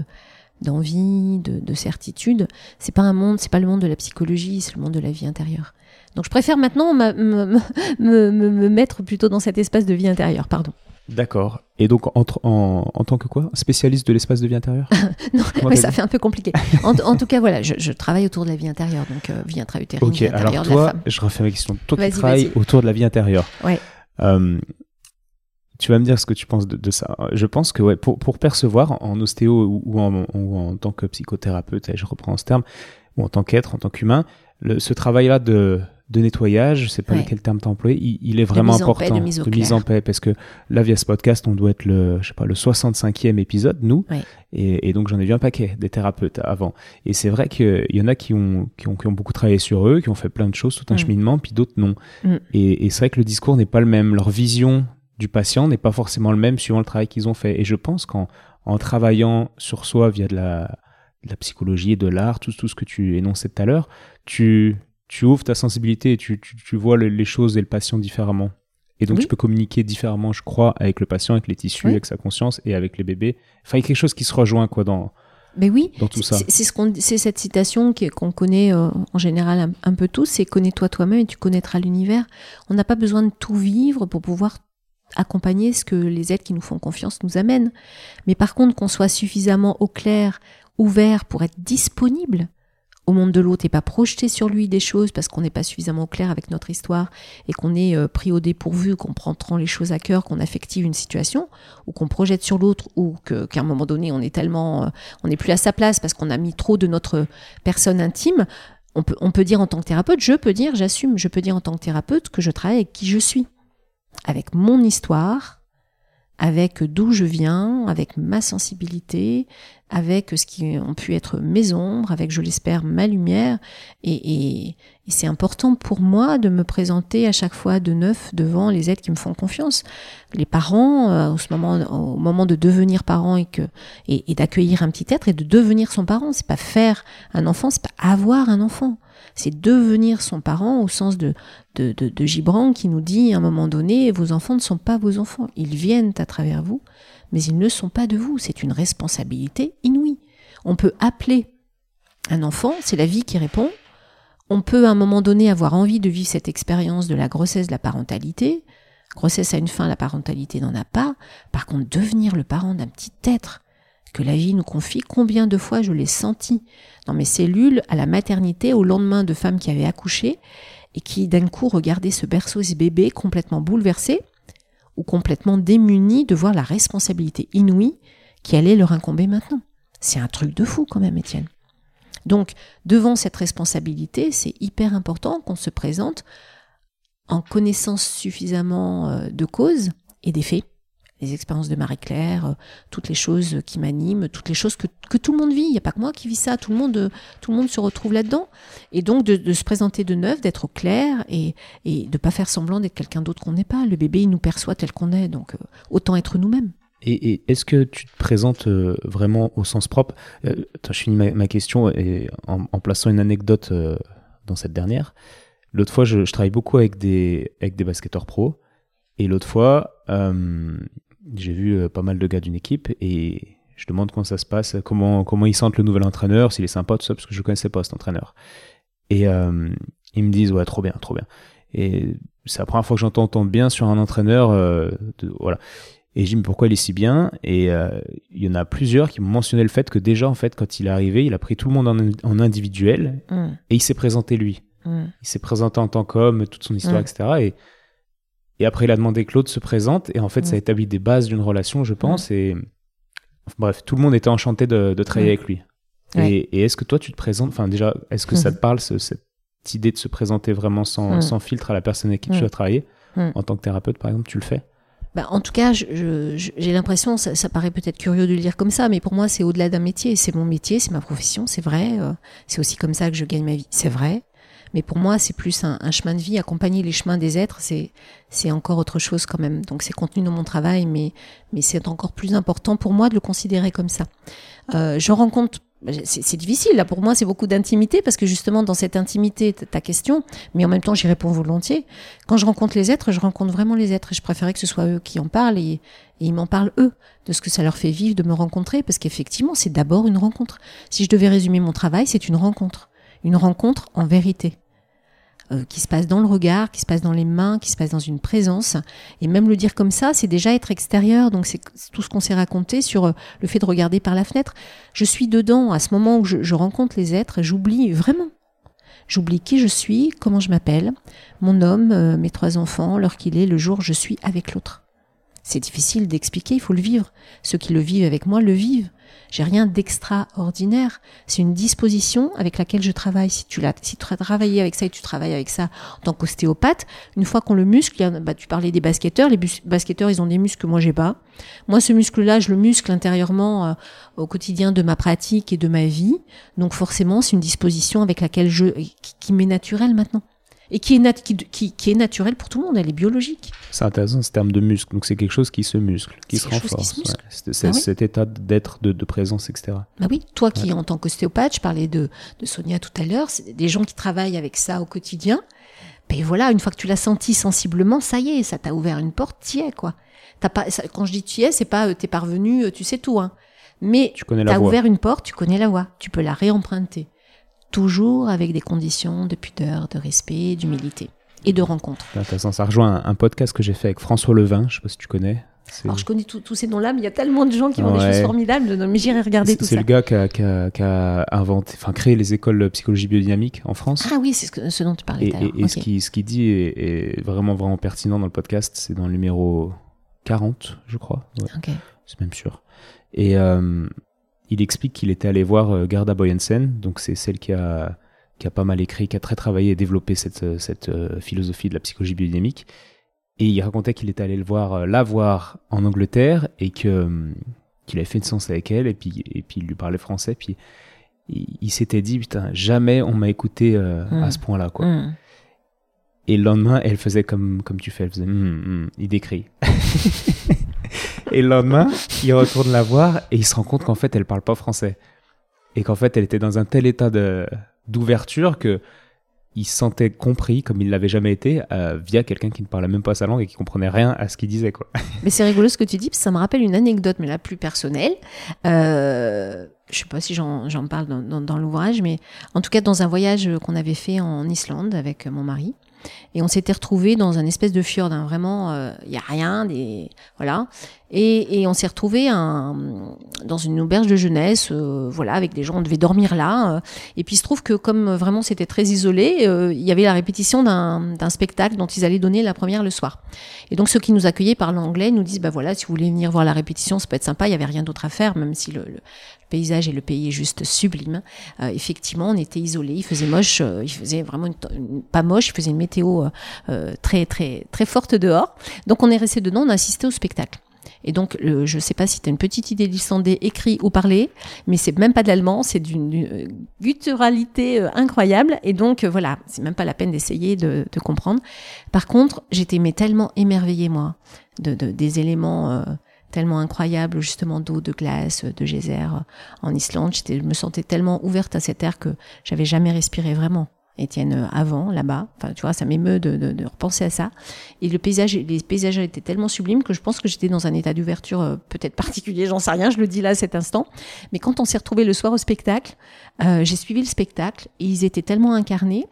A: d'envie, de, de certitude. C'est pas un monde, c'est pas le monde de la psychologie, c'est le monde de la vie intérieure. Donc je préfère maintenant me, me, me, me mettre plutôt dans cet espace de vie intérieure, pardon.
B: D'accord. Et donc, entre, en, en, tant que quoi? Spécialiste de l'espace de vie intérieure?
A: Non, mais ça fait un peu compliqué. En, en tout cas, voilà, je, je, travaille autour de la vie intérieure, donc euh, vie intra-utérine,
B: Ok,
A: vie
B: alors toi, je refais ma question. Toi qui travailles autour de la vie intérieure,
A: ouais.
B: euh, tu vas me dire ce que tu penses de, de ça. Je pense que ouais, pour, pour percevoir en ostéo ou, ou, en, ou en tant que psychothérapeute, je reprends ce terme, ou en tant qu'être, en tant qu'humain, ce travail-là de de nettoyage, je sais pas
A: Ouais.
B: quel terme t'as employé, il, il est vraiment important.
A: paix, de mise clair.
B: en paix, parce que là, via ce podcast, on doit être le, je sais pas, le 65e épisode, nous.
A: Ouais.
B: Et, et donc, j'en ai vu un paquet des thérapeutes avant. Et c'est vrai qu'il y en a qui ont, qui ont, qui ont beaucoup travaillé sur eux, qui ont fait plein de choses, tout un
A: Mm.
B: cheminement, puis d'autres non.
A: Mm.
B: Et, et c'est vrai que le discours n'est pas le même. Leur vision du patient n'est pas forcément le même suivant le travail qu'ils ont fait. Et je pense qu'en en travaillant sur soi via de la, de la psychologie et de l'art, tout, tout ce que tu énonçais tout à l'heure, tu, tu ouvres ta sensibilité et tu, tu, tu vois le- les choses et le patient différemment. Et donc
A: Oui.
B: tu peux communiquer différemment, je crois, avec le patient, avec les tissus,
A: Oui.
B: avec sa conscience et avec les bébés. Enfin, il y a quelque chose qui se rejoint quoi dans,
A: Mais oui,
B: dans tout ça.
A: c'est ce qu'on, c'est cette citation qu'on connaît euh, en général un, un peu tous, c'est connais-toi toi-même et tu connaîtras l'univers. On n'a pas besoin de tout vivre pour pouvoir accompagner ce que les êtres qui nous font confiance nous amènent. Mais par contre, qu'on soit suffisamment au clair, ouvert pour être disponible au monde de l'autre et pas projeter sur lui des choses parce qu'on n'est pas suffisamment clair avec notre histoire et qu'on est euh, pris au dépourvu, qu'on prend trop les choses à cœur, qu'on affective une situation ou qu'on projette sur l'autre ou qu'à un moment donné on est tellement euh, on n'est plus à sa place parce qu'on a mis trop de notre personne intime, on peut, on peut dire en tant que thérapeute, je peux dire, j'assume, je peux dire en tant que thérapeute que je travaille avec qui je suis, avec mon histoire, avec d'où je viens, avec ma sensibilité, avec ce qui ont pu être mes ombres, avec, je l'espère, ma lumière. Et, et, et c'est important pour moi de me présenter à chaque fois de neuf devant les êtres qui me font confiance. Les parents, euh, au, moment, au moment de devenir parent et, que, et, et d'accueillir un petit être et de devenir son parent, c'est pas faire un enfant, c'est pas avoir un enfant. C'est devenir son parent au sens de, de, Gibran qui nous dit à un moment donné, vos enfants ne sont pas vos enfants. Ils viennent à travers vous, mais ils ne sont pas de vous. C'est une responsabilité inouïe. On peut appeler un enfant, c'est la vie qui répond. On peut à un moment donné avoir envie de vivre cette expérience de la grossesse, de la parentalité. Grossesse a une fin, la parentalité n'en a pas. Par contre, devenir le parent d'un petit être que la vie nous confie, combien de fois je l'ai senti dans mes cellules à la maternité au lendemain de femmes qui avaient accouché et qui d'un coup regardaient ce berceau, ce bébé complètement bouleversé ou complètement démuni de voir la responsabilité inouïe qui allait leur incomber maintenant. C'est un truc de fou quand même, Étienne. Donc, devant cette responsabilité, c'est hyper important qu'on se présente en connaissance suffisamment euh, de causes et des faits les expériences de Marie-Claire, euh, toutes les choses qui m'animent, toutes les choses que, tout le monde vit. Il n'y a pas que moi qui vis ça, tout le monde, tout le monde se retrouve là-dedans. Et donc de, se présenter de neuf, d'être clair et, et de pas faire semblant d'être quelqu'un d'autre qu'on n'est pas. Le bébé, il nous perçoit tel qu'on est, donc euh, autant être nous-mêmes.
B: Et, est-ce que tu te présentes euh, vraiment au sens propre? Je finis ma, question en, plaçant une anecdote dans cette dernière. L'autre fois, je, travaille beaucoup avec des, avec des basketteurs pros. Et l'autre fois, j'ai vu euh, pas mal de gars d'une équipe et je demande comment ça se passe, comment, comment ils sentent le nouvel entraîneur, s'il est sympa, tout ça, parce que je connaissais pas cet entraîneur. Et euh, ils me disent, ouais, trop bien, trop bien. Et c'est la première fois que j'entends bien sur un entraîneur. Euh, voilà. Et je dis, mais pourquoi il est si bien? Et il y en a plusieurs qui m'ont mentionné le fait que déjà, en fait, quand il est arrivé, il a pris tout le monde en, individuel mm. et il s'est présenté lui. Mm. Il s'est présenté en tant qu'homme, toute son histoire, mm. etc. Et et après, il a demandé que l'autre se présente. Et en fait, ça a établi des bases d'une relation, je pense. Et bref, tout le monde était enchanté de, travailler avec lui. Et, est-ce que toi, tu te présentes, enfin déjà, est-ce que ça te parle, cette idée de se présenter vraiment sans, sans filtre à la personne avec qui tu as travaillé En tant que thérapeute, par exemple, tu le fais?
A: Bah, en tout cas, j'ai l'impression, ça, ça, paraît peut-être curieux de le dire comme ça, mais pour moi, c'est au-delà d'un métier. C'est mon métier, c'est ma profession, c'est vrai. Euh, c'est aussi comme ça que je gagne ma vie, c'est vrai. Mais pour moi, c'est plus un, chemin de vie. Accompagner les chemins des êtres, c'est encore autre chose quand même. Donc c'est contenu dans mon travail, mais mais c'est encore plus important pour moi de le considérer comme ça. Euh, je rencontre c'est difficile là pour moi c'est beaucoup d'intimité parce que justement dans cette intimité ta question mais en même temps j'y réponds volontiers quand je rencontre les êtres je rencontre vraiment les êtres et je préférais que ce soit eux qui en parlent et ils m'en parlent eux de ce que ça leur fait vivre de me rencontrer parce qu'effectivement c'est d'abord une rencontre si je devais résumer mon travail c'est une rencontre une rencontre en vérité euh, qui se passe dans le regard, qui se passe dans les mains, qui se passe dans une présence. Et même le dire comme ça, c'est déjà être extérieur. Donc c'est tout ce qu'on s'est raconté sur euh, le fait de regarder par la fenêtre. Je suis dedans à ce moment où je, rencontre les êtres, j'oublie vraiment. J'oublie qui je suis, comment je m'appelle, mon homme, euh, mes trois enfants, l'heure qu'il est, le jour, je suis avec l'autre. C'est difficile d'expliquer, il faut le vivre. Ceux qui le vivent avec moi le vivent. J'ai rien d'extraordinaire. C'est une disposition avec laquelle je travaille. Si tu, si tu as travaillé avec ça et tu travailles avec ça en tant qu'ostéopathe, une fois qu'on le muscle, bah, tu parlais des basketteurs, les basketteurs, ils ont des muscles que moi j'ai pas. Moi, ce muscle-là, je le muscle intérieurement euh, au quotidien de ma pratique et de ma vie. Donc forcément, c'est une disposition avec laquelle je, qui m'est naturelle maintenant et qui est, qui, qui, est naturelle pour tout le monde, elle est biologique.
B: C'est intéressant ce terme de muscle, donc c'est quelque chose qui se muscle, qui se renforce. C'est ah cet état d'être, de, de, présence, etc.
A: Bah oui, toi qui en tant qu'ostéopathe, je parlais de, de Sonia tout à l'heure, c'est des gens qui travaillent avec ça au quotidien. Ben voilà, une fois que tu l'as senti sensiblement, ça y est, ça t'a ouvert une porte, t'y es quoi. As pas, quand je dis tu y es, c'est pas euh, t'es parvenu, euh, tu sais tout, hein. Mais tu as ouvert une porte, tu connais la voie, tu peux la réemprunter toujours avec des conditions de pudeur, de respect, d'humilité et de rencontre.
B: Intéressant, ça rejoint un, podcast que j'ai fait avec François Levin, je ne sais pas si tu connais.
A: Alors je connais tous ces noms-là, mais il y a tellement de gens qui ont des choses formidables, mais j'irai regarder tout ça.
B: C'est le gars qui a, inventé, enfin créé les écoles de psychologie biodynamique en France.
A: Ah oui, c'est ce, dont tu parlais.
B: Et, et, ce qu'il ce dit est, vraiment vraiment pertinent dans le podcast, c'est dans le numéro 40, je crois. C'est même sûr. Et, euh, il explique qu'il était allé voir euh, Garda Boyensen, donc c'est celle qui a, qui a pas mal écrit, qui a très travaillé et développé cette, euh, cette euh, philosophie de la psychologie biodynamique. Et il racontait qu'il était allé le voir, la voir en Angleterre et que qu'il avait fait une séance avec elle et puis et puis il lui parlait français puis il, s'était dit putain jamais on m'a écouté à mm. ce point-là quoi. Mm. Et le lendemain elle faisait comme comme tu fais, elle faisait mm, il décrit. Et le lendemain, il retourne la voir et il se rend compte qu'en fait, elle parle pas français. Et qu'en fait, elle était dans un tel état d'ouverture que il se sentait compris comme il l'avait jamais été euh, via quelqu'un qui ne parlait même pas sa langue et qui comprenait rien à ce qu'il disait quoi.
A: Mais c'est rigolo ce que tu dis parce que ça me rappelle une anecdote mais la plus personnelle. Euh, je sais pas si j'en, parle dans l'ouvrage mais en tout cas dans un voyage qu'on avait fait en Islande avec mon mari Et on s'était retrouvé dans un espèce de fjord, hein, vraiment, il y a rien, des voilà. Et, et on s'est retrouvé dans une auberge de jeunesse, euh, voilà, avec des gens, on devait dormir là. Euh. et puis il se trouve que comme vraiment c'était très isolé, euh, il y avait la répétition d'un spectacle dont ils allaient donner la première le soir. Et donc ceux qui nous accueillaient par l'anglais nous disent, bah voilà, si vous voulez venir voir la répétition, ça peut être sympa. Il y avait rien d'autre à faire, même si le, paysage et le pays est juste sublime. effectivement, on était isolés, il faisait moche, il faisait vraiment pas moche, il faisait une météo très très très forte dehors. Donc on est resté dedans, on a assisté au spectacle. Et donc, je ne sais pas si tu as une petite idée d'islandais écrit ou parlé, mais c'est même pas de l'allemand, c'est d'une gutturalité euh, incroyable. Et donc, euh, voilà, c'est même pas la peine d'essayer de, comprendre. Par contre, j'étais tellement émerveillée, moi, de, des éléments euh, tellement incroyables, justement, d'eau, de glace, de geyser en Islande. Je me sentais tellement ouverte à cet air que j'avais jamais respiré vraiment. Étienne euh, avant là-bas. Enfin, tu vois, ça m'émeut de, repenser à ça. Et le paysage, les paysages étaient tellement sublimes que je pense que j'étais dans un état d'ouverture euh, peut-être particulier, j'en sais rien, je le dis là à cet instant. Mais quand on s'est retrouvé le soir au spectacle, euh, j'ai suivi le spectacle et ils étaient tellement incarnés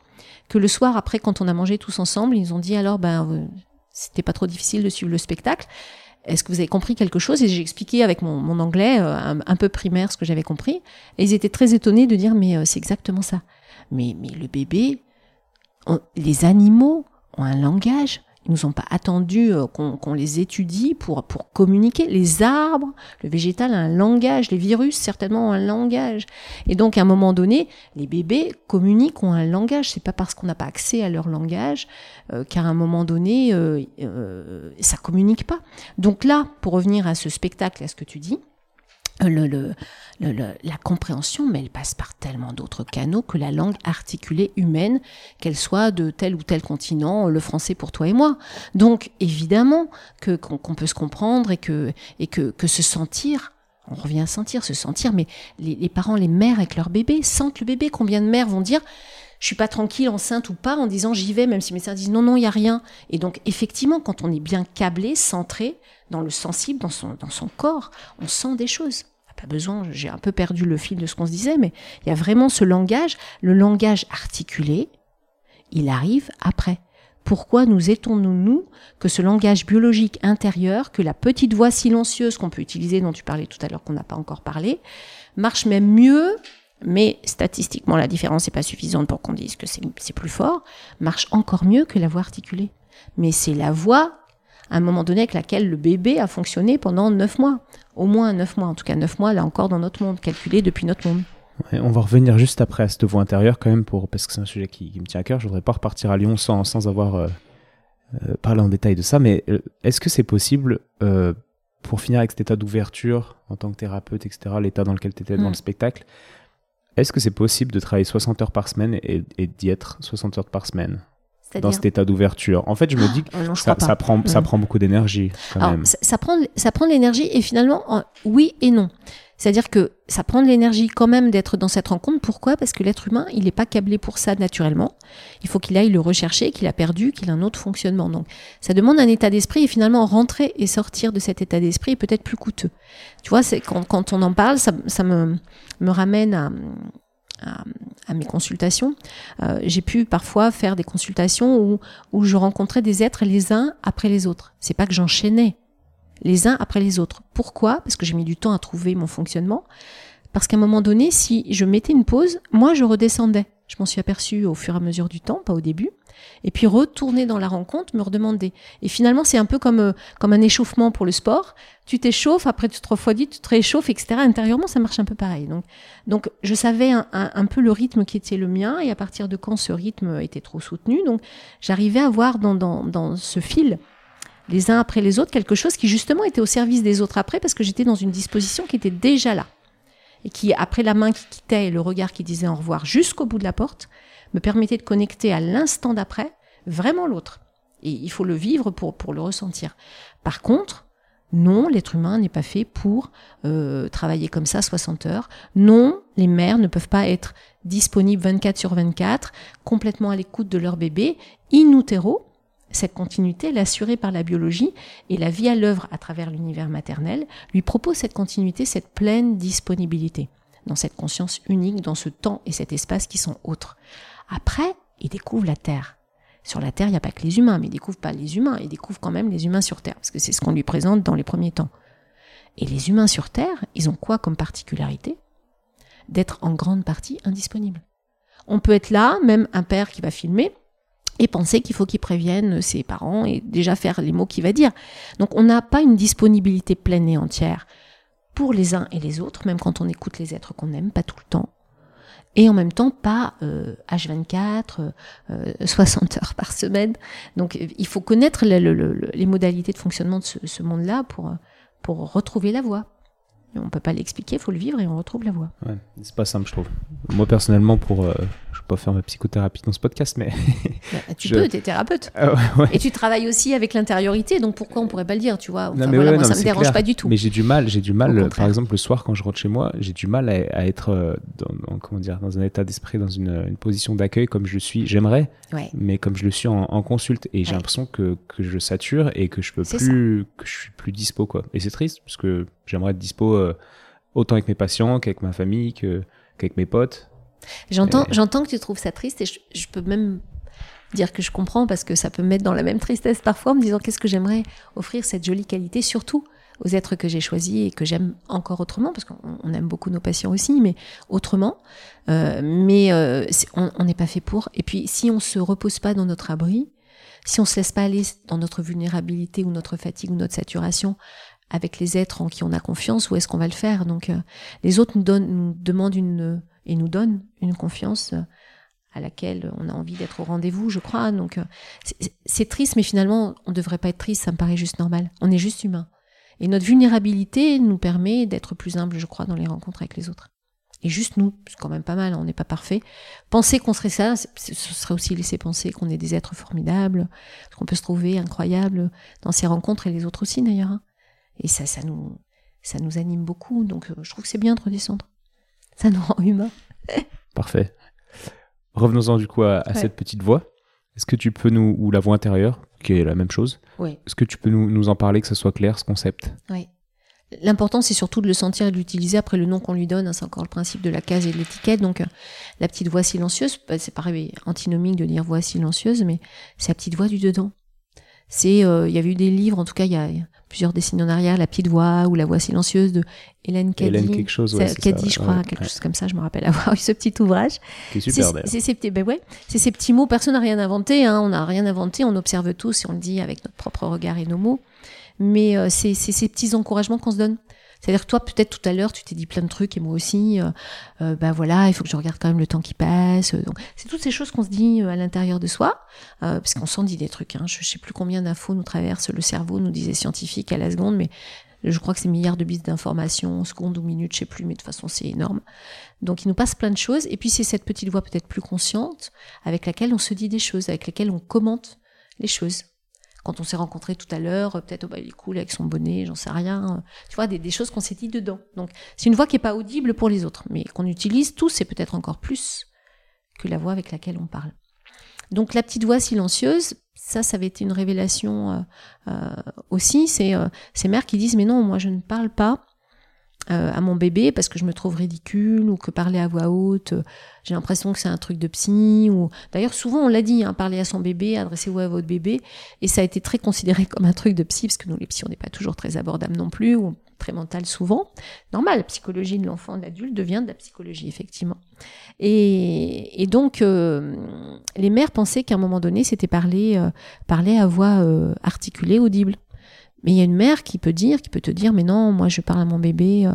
A: que le soir après, quand on a mangé tous ensemble, ils ont dit alors, ben, c'était pas trop difficile de suivre le spectacle. Est-ce que vous avez compris quelque chose Et j'ai expliqué avec mon, anglais un, un, peu primaire ce que j'avais compris. Et ils étaient très étonnés de dire mais c'est exactement ça. Mais, mais le bébé, les animaux ont un langage. Ils nous ont pas attendu euh, qu'on les étudie pour, pour communiquer. Les arbres, le végétal a un langage, les virus certainement ont un langage. Et donc à un moment donné, les bébés communiquent, ont un langage. C'est pas parce qu'on n'a pas accès à leur langage euh, qu'à un moment donné, euh, euh, ça communique pas. Donc là, pour revenir à ce spectacle, à ce que tu dis, la compréhension, mais elle passe par tellement d'autres canaux que la langue articulée humaine, qu'elle soit de tel ou tel continent, le français pour toi et moi. Donc évidemment que qu'on peut se comprendre et que et que, que se sentir. On revient à sentir, se sentir, mais les, parents, les mères avec leur bébé sentent le bébé. Combien de mères vont dire je suis pas tranquille, enceinte ou pas, en disant j'y vais, même si mes sœurs disent non, non, il y a rien. Et donc, effectivement, quand on est bien câblé, centré dans le sensible, dans son, dans son corps, on sent des choses. Pas besoin, j'ai un peu perdu le fil de ce qu'on se disait, mais il y a vraiment ce langage, le langage articulé, il arrive après. Pourquoi nous étonnons, nous, que ce langage biologique intérieur, que la petite voix silencieuse qu'on peut utiliser, dont tu parlais tout à l'heure, qu'on n'a pas encore parlé, marche même mieux mais statistiquement la différence n'est pas suffisante pour qu'on dise que c'est plus fort, marche encore mieux que la voix articulée. Mais c'est la voix, à un moment donné, avec laquelle le bébé a fonctionné pendant neuf mois. Au moins neuf mois, en tout cas neuf mois, là encore dans notre monde, calculé depuis notre monde.
B: on va revenir juste après à cette voix intérieure quand même, pour, parce que c'est un sujet qui, me tient à cœur. Je voudrais pas repartir à Lyon sans, sans avoir euh, euh, parlé en détail de ça, mais euh, est-ce que c'est possible pour finir avec cet état d'ouverture en tant que thérapeute, etc., l'état dans lequel tu étais dans le mm. spectacle, est-ce que c'est possible de travailler 60 heures par semaine et, d'y être 60 heures par semaine dans cet état d'ouverture? En fait, je me dis que oh, ça, prend, ça mm. prend beaucoup d'énergie.
A: Ça, prend, ça prend de l'énergie et finalement, oui et non. C'est-à-dire que ça prend de l'énergie quand même d'être dans cette rencontre. Pourquoi? Parce que l'être humain, il n'est pas câblé pour ça naturellement. Il faut qu'il aille le rechercher, qu'il a perdu, qu'il a un autre fonctionnement. Donc, ça demande un état d'esprit et finalement rentrer et sortir de cet état d'esprit est peut-être plus coûteux. Tu vois, c'est quand, on en parle, ça, me, ramène à, à, mes consultations. Euh, j'ai pu parfois faire des consultations où, où je rencontrais des êtres les uns après les autres. C'est pas que j'enchaînais les uns après les autres. Pourquoi? Parce que j'ai mis du temps à trouver mon fonctionnement. Parce qu'à un moment donné, si je mettais une pause, moi je redescendais. Je m'en suis aperçue au fur et à mesure du temps, pas au début. Et puis retourner dans la rencontre, me redemander. Et finalement, c'est un peu comme, euh, comme un échauffement pour le sport. Tu t'échauffes, après tu te refroidis, tu te réchauffes, etc. Intérieurement, ça marche un peu pareil. Donc, donc je savais un, un, peu le rythme qui était le mien et à partir de quand ce rythme était trop soutenu. Donc, j'arrivais à voir dans, dans, dans ce fil les uns après les autres quelque chose qui justement était au service des autres après parce que j'étais dans une disposition qui était déjà là et qui, après la main qui quittait et le regard qui disait au revoir jusqu'au bout de la porte, me permettait de connecter à l'instant d'après vraiment l'autre. Et il faut le vivre pour, pour le ressentir. Par contre, non, l'être humain n'est pas fait pour euh, travailler comme ça 60 heures. Non, les mères ne peuvent pas être disponibles 24 sur 24, complètement à l'écoute de leur bébé, in utero, cette continuité, l'assurée par la biologie et la vie à l'œuvre à travers l'univers maternel, lui propose cette continuité, cette pleine disponibilité dans cette conscience unique, dans ce temps et cet espace qui sont autres. Après, il découvre la Terre. Sur la Terre, il n'y a pas que les humains, mais il découvre pas les humains, il découvre quand même les humains sur Terre, parce que c'est ce qu'on lui présente dans les premiers temps. Et les humains sur Terre, ils ont quoi comme particularité? D'être en grande partie indisponibles. On peut être là, même un père qui va filmer, et penser qu'il faut qu'il prévienne ses parents et déjà faire les mots qu'il va dire. Donc on n'a pas une disponibilité pleine et entière pour les uns et les autres, même quand on écoute les êtres qu'on aime, pas tout le temps. Et en même temps, pas H24, euh, 60 euh, heures par semaine. Donc il faut connaître les modalités de fonctionnement de ce, monde-là pour, pour retrouver la voie. On peut pas l'expliquer, il faut le vivre et on retrouve la voie.
B: Ouais, c'est pas simple, je trouve. Moi, personnellement, pour, euh, je vais pas faire ma psychothérapie dans ce podcast, mais.
A: Bah, tu peux, tu es thérapeute.
B: Ah
A: et tu travailles aussi avec l'intériorité, donc pourquoi on pourrait pas le dire, tu vois enfin, voilà, Moi, ça me dérange pas du tout.
B: Mais j'ai du mal, j'ai du mal, par exemple, le soir, quand je rentre chez moi, j'ai du mal à, être euh, dans, comment dire, dans un état d'esprit, dans une, une position d'accueil comme je le suis. J'aimerais, mais comme je le suis en, consulte. Et j'ai l'impression que, que, je sature et que je peux plus, que je suis plus dispo, quoi. Et c'est triste, parce que j'aimerais être dispo. Euh, autant avec mes patients qu'avec ma famille, qu'avec mes potes.
A: J'entends, j'entends que tu trouves ça triste et je, peux même dire que je comprends parce que ça peut me mettre dans la même tristesse parfois en me disant qu'est-ce que j'aimerais offrir cette jolie qualité, surtout aux êtres que j'ai choisis et que j'aime encore autrement, parce qu'on aime beaucoup nos patients aussi, mais autrement. Euh, mais euh, on n'est pas fait pour. Et puis, si on se repose pas dans notre abri, si on se laisse pas aller dans notre vulnérabilité ou notre fatigue ou notre saturation avec les êtres en qui on a confiance, où est-ce qu'on va le faire? Donc euh, les autres nous, donnent, nous demandent une et nous donnent une confiance euh, à laquelle on a envie d'être au rendez-vous, je crois. Donc euh, c'est triste, mais finalement on ne devrait pas être triste, ça me paraît juste normal. On est juste humain. Et notre vulnérabilité nous permet d'être plus humble, je crois, dans les rencontres avec les autres. Et juste nous, c'est quand même pas mal, on n'est pas parfait. Penser qu'on serait ça, ce serait aussi laisser penser qu'on est des êtres formidables, qu'on peut se trouver incroyable dans ces rencontres et les autres aussi d'ailleurs. Hein. Et ça, ça nous, ça nous anime beaucoup. Donc, euh, je trouve que c'est bien de redescendre. Ça nous rend humains.
B: Parfait. Revenons-en du coup à, cette petite voix. Est-ce que tu peux nous, ou la voix intérieure, qui est la même chose,
A: oui.
B: est-ce que tu peux nous, nous, en parler, que ce soit clair, ce concept?
A: Oui. L'important, c'est surtout de le sentir et de l'utiliser. Après, le nom qu'on lui donne, hein, c'est encore le principe de la case et de l'étiquette. Donc, euh, la petite voix silencieuse, bah, c'est pareil, antinomique de dire voix silencieuse, mais c'est la petite voix du dedans. C'est, euh, il y avait eu des livres, en tout cas, il y a, plusieurs décennies en arrière, La Petite Voix ou La Voix Silencieuse de Hélène Caddy.
B: Hélène quelque chose, ouais,
A: Caddy, je crois, quelque chose comme ça, je me rappelle avoir eu ce petit ouvrage.
B: C'est super
A: C'est ces, petits, ben ouais, ces petits mots, personne n'a rien inventé, hein, on n'a rien inventé, on observe tous et on le dit avec notre propre regard et nos mots. Mais euh, c'est ces petits encouragements qu'on se donne. C'est-à-dire que toi, peut-être tout à l'heure, tu t'es dit plein de trucs et moi aussi. Euh, euh, bah voilà, il faut que je regarde quand même le temps qui passe. Donc, c'est toutes ces choses qu'on se dit euh, à l'intérieur de soi, euh, parce qu'on s'en dit des trucs. Hein. Je, sais plus combien d'infos nous traversent le cerveau, nous disait scientifique à la seconde, mais je crois que c'est milliards de bits d'informations, secondes ou minutes, je sais plus, mais de toute façon c'est énorme. Donc il nous passe plein de choses, et puis c'est cette petite voix peut-être plus consciente avec laquelle on se dit des choses, avec laquelle on commente les choses quand on s'est rencontrés tout à l'heure, peut-être oh bah, il est cool avec son bonnet, j'en sais rien. Tu vois, des, choses qu'on s'est dit dedans. Donc c'est une voix qui n'est pas audible pour les autres, mais qu'on utilise tous et peut-être encore plus que la voix avec laquelle on parle. Donc la petite voix silencieuse, ça, ça avait été une révélation euh, euh, aussi. C'est euh, ces mères qui disent mais non, moi je ne parle pas euh, à mon bébé parce que je me trouve ridicule ou que parler à voix haute, euh, j'ai l'impression que c'est un truc de psy. Ou d'ailleurs souvent on l'a dit, hein, parler à son bébé, adressez-vous à votre bébé, et ça a été très considéré comme un truc de psy parce que nous les psys on n'est pas toujours très abordables non plus ou très mental souvent. Normal, la psychologie de l'enfant, de l'adulte devient de la psychologie effectivement. Et, donc euh, les mères pensaient qu'à un moment donné c'était parler, parler à voix articulée, audible. Mais il y a une mère qui peut dire, qui peut te dire, mais non, moi je parle à mon bébé euh,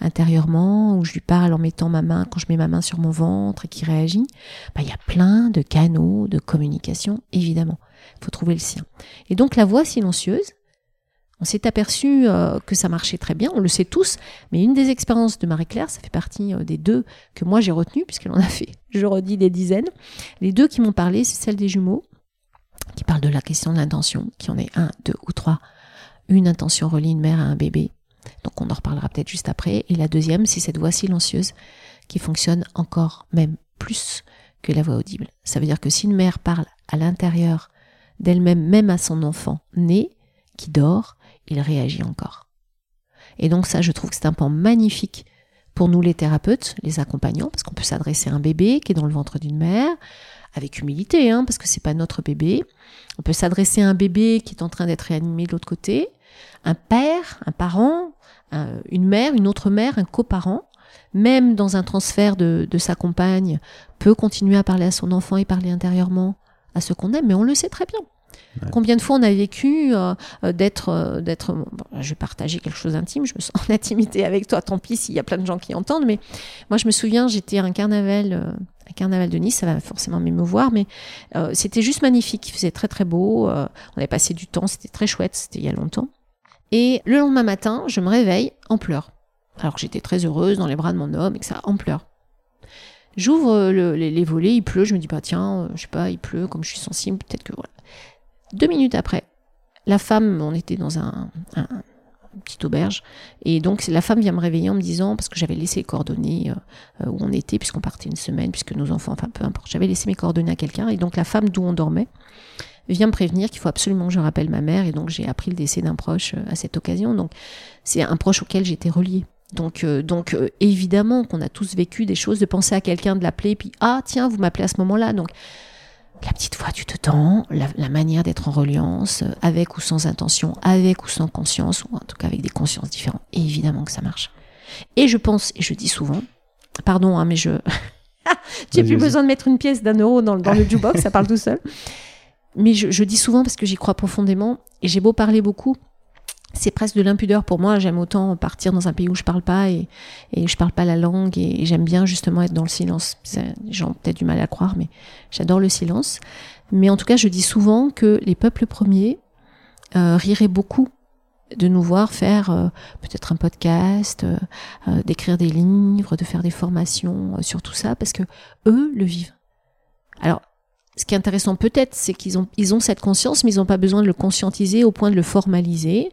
A: intérieurement, ou je lui parle en mettant ma main, quand je mets ma main sur mon ventre et qui réagit. Bah, il y a plein de canaux de communication, évidemment. Il faut trouver le sien. Et donc la voix silencieuse, on s'est aperçu euh, que ça marchait très bien, on le sait tous, mais une des expériences de Marie-Claire, ça fait partie euh, des deux que moi j'ai retenues, puisqu'elle en a fait, je redis, des dizaines. Les deux qui m'ont parlé, c'est celle des jumeaux, qui parlent de la question de l'intention, qui en est un, deux ou trois une intention relie une mère à un bébé. Donc on en reparlera peut-être juste après. Et la deuxième, c'est cette voix silencieuse qui fonctionne encore même plus que la voix audible. Ça veut dire que si une mère parle à l'intérieur d'elle-même, même à son enfant né, qui dort, il réagit encore. Et donc ça, je trouve que c'est un pan magnifique pour nous les thérapeutes, les accompagnants, parce qu'on peut s'adresser à un bébé qui est dans le ventre d'une mère, avec humilité, hein, parce que c'est pas notre bébé. On peut s'adresser à un bébé qui est en train d'être réanimé de l'autre côté, un père, un parent, une mère, une autre mère, un coparent, même dans un transfert de, de, sa compagne, peut continuer à parler à son enfant et parler intérieurement à ce qu'on aime, mais on le sait très bien. Combien de fois on a vécu euh, euh, d'être, euh, d'être, je vais partager quelque chose d'intime, je me sens en intimité avec toi, tant pis s'il y a plein de gens qui entendent, mais moi je me souviens, j'étais à un carnaval, un carnaval de Nice, ça va forcément m'émouvoir, mais c'était juste magnifique, il faisait très très beau, on avait passé du temps, c'était très chouette, c'était il y a longtemps. Et le lendemain matin, je me réveille en pleurs. Alors que j'étais très heureuse dans les bras de mon homme et que ça, en pleurs. J'ouvre les, les, volets, il pleut, je me dis, bah tiens, je sais pas, il pleut, comme je suis sensible, peut-être que voilà. Deux minutes après, la femme, on était dans un, un, petite auberge, et donc la femme vient me réveiller en me disant, parce que j'avais laissé les coordonnées euh, où on était, puisqu'on partait une semaine, puisque nos enfants, enfin peu importe, j'avais laissé mes coordonnées à quelqu'un, et donc la femme d'où on dormait vient me prévenir qu'il faut absolument que je rappelle ma mère, et donc j'ai appris le décès d'un proche euh, à cette occasion, donc c'est un proche auquel j'étais reliée. Donc, euh, donc évidemment qu'on a tous vécu des choses, de penser à quelqu'un, de l'appeler, puis ah tiens, vous m'appelez à ce moment-là. Donc la petite voix du dedans, la, la manière d'être en reliance, euh, avec ou sans intention, avec ou sans conscience, ou en tout cas avec des consciences différentes. Et évidemment que ça marche. Et je pense, et je dis souvent, pardon, hein, mais je. J'ai plus besoin de mettre une pièce d'un euro dans, dans le jukebox, ça parle tout seul. Mais je, je dis souvent parce que j'y crois profondément, et j'ai beau parler beaucoup, c'est presque de l'impudeur pour moi. J'aime autant partir dans un pays où je parle pas et, et je parle pas la langue et, j'aime bien justement être dans le silence. Les gens ont peut-être du mal à croire, mais j'adore le silence. Mais en tout cas, je dis souvent que les peuples premiers euh, riraient beaucoup de nous voir faire euh, peut-être un podcast, euh, euh, d'écrire des livres, de faire des formations sur tout ça, parce que eux le vivent. Alors, ce qui est intéressant peut-être, c'est qu'ils ont, ils ont cette conscience, mais ils n'ont pas besoin de le conscientiser au point de le formaliser.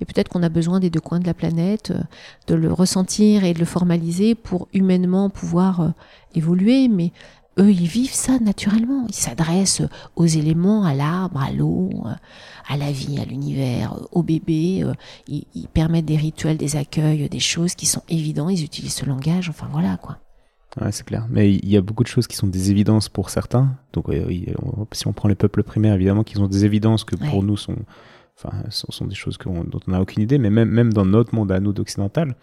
A: Et peut-être qu'on a besoin des deux coins de la planète, euh, de le ressentir et de le formaliser pour humainement pouvoir euh, évoluer. Mais eux, ils vivent ça naturellement. Ils s'adressent aux éléments, à l'arbre, à l'eau, euh, à la vie, à l'univers, au bébé. Ils, ils, permettent des rituels, des accueils, des choses qui sont évidents. Ils utilisent ce langage. Enfin voilà quoi.
B: Ouais, c'est clair. Mais il y a beaucoup de choses qui sont des évidences pour certains. Donc, si on prend les peuples primaires, évidemment, qu'ils ont des évidences que pour nous sont Enfin, sont des choses dont on n'a aucune idée, mais même, même dans notre monde à nous d'occidental,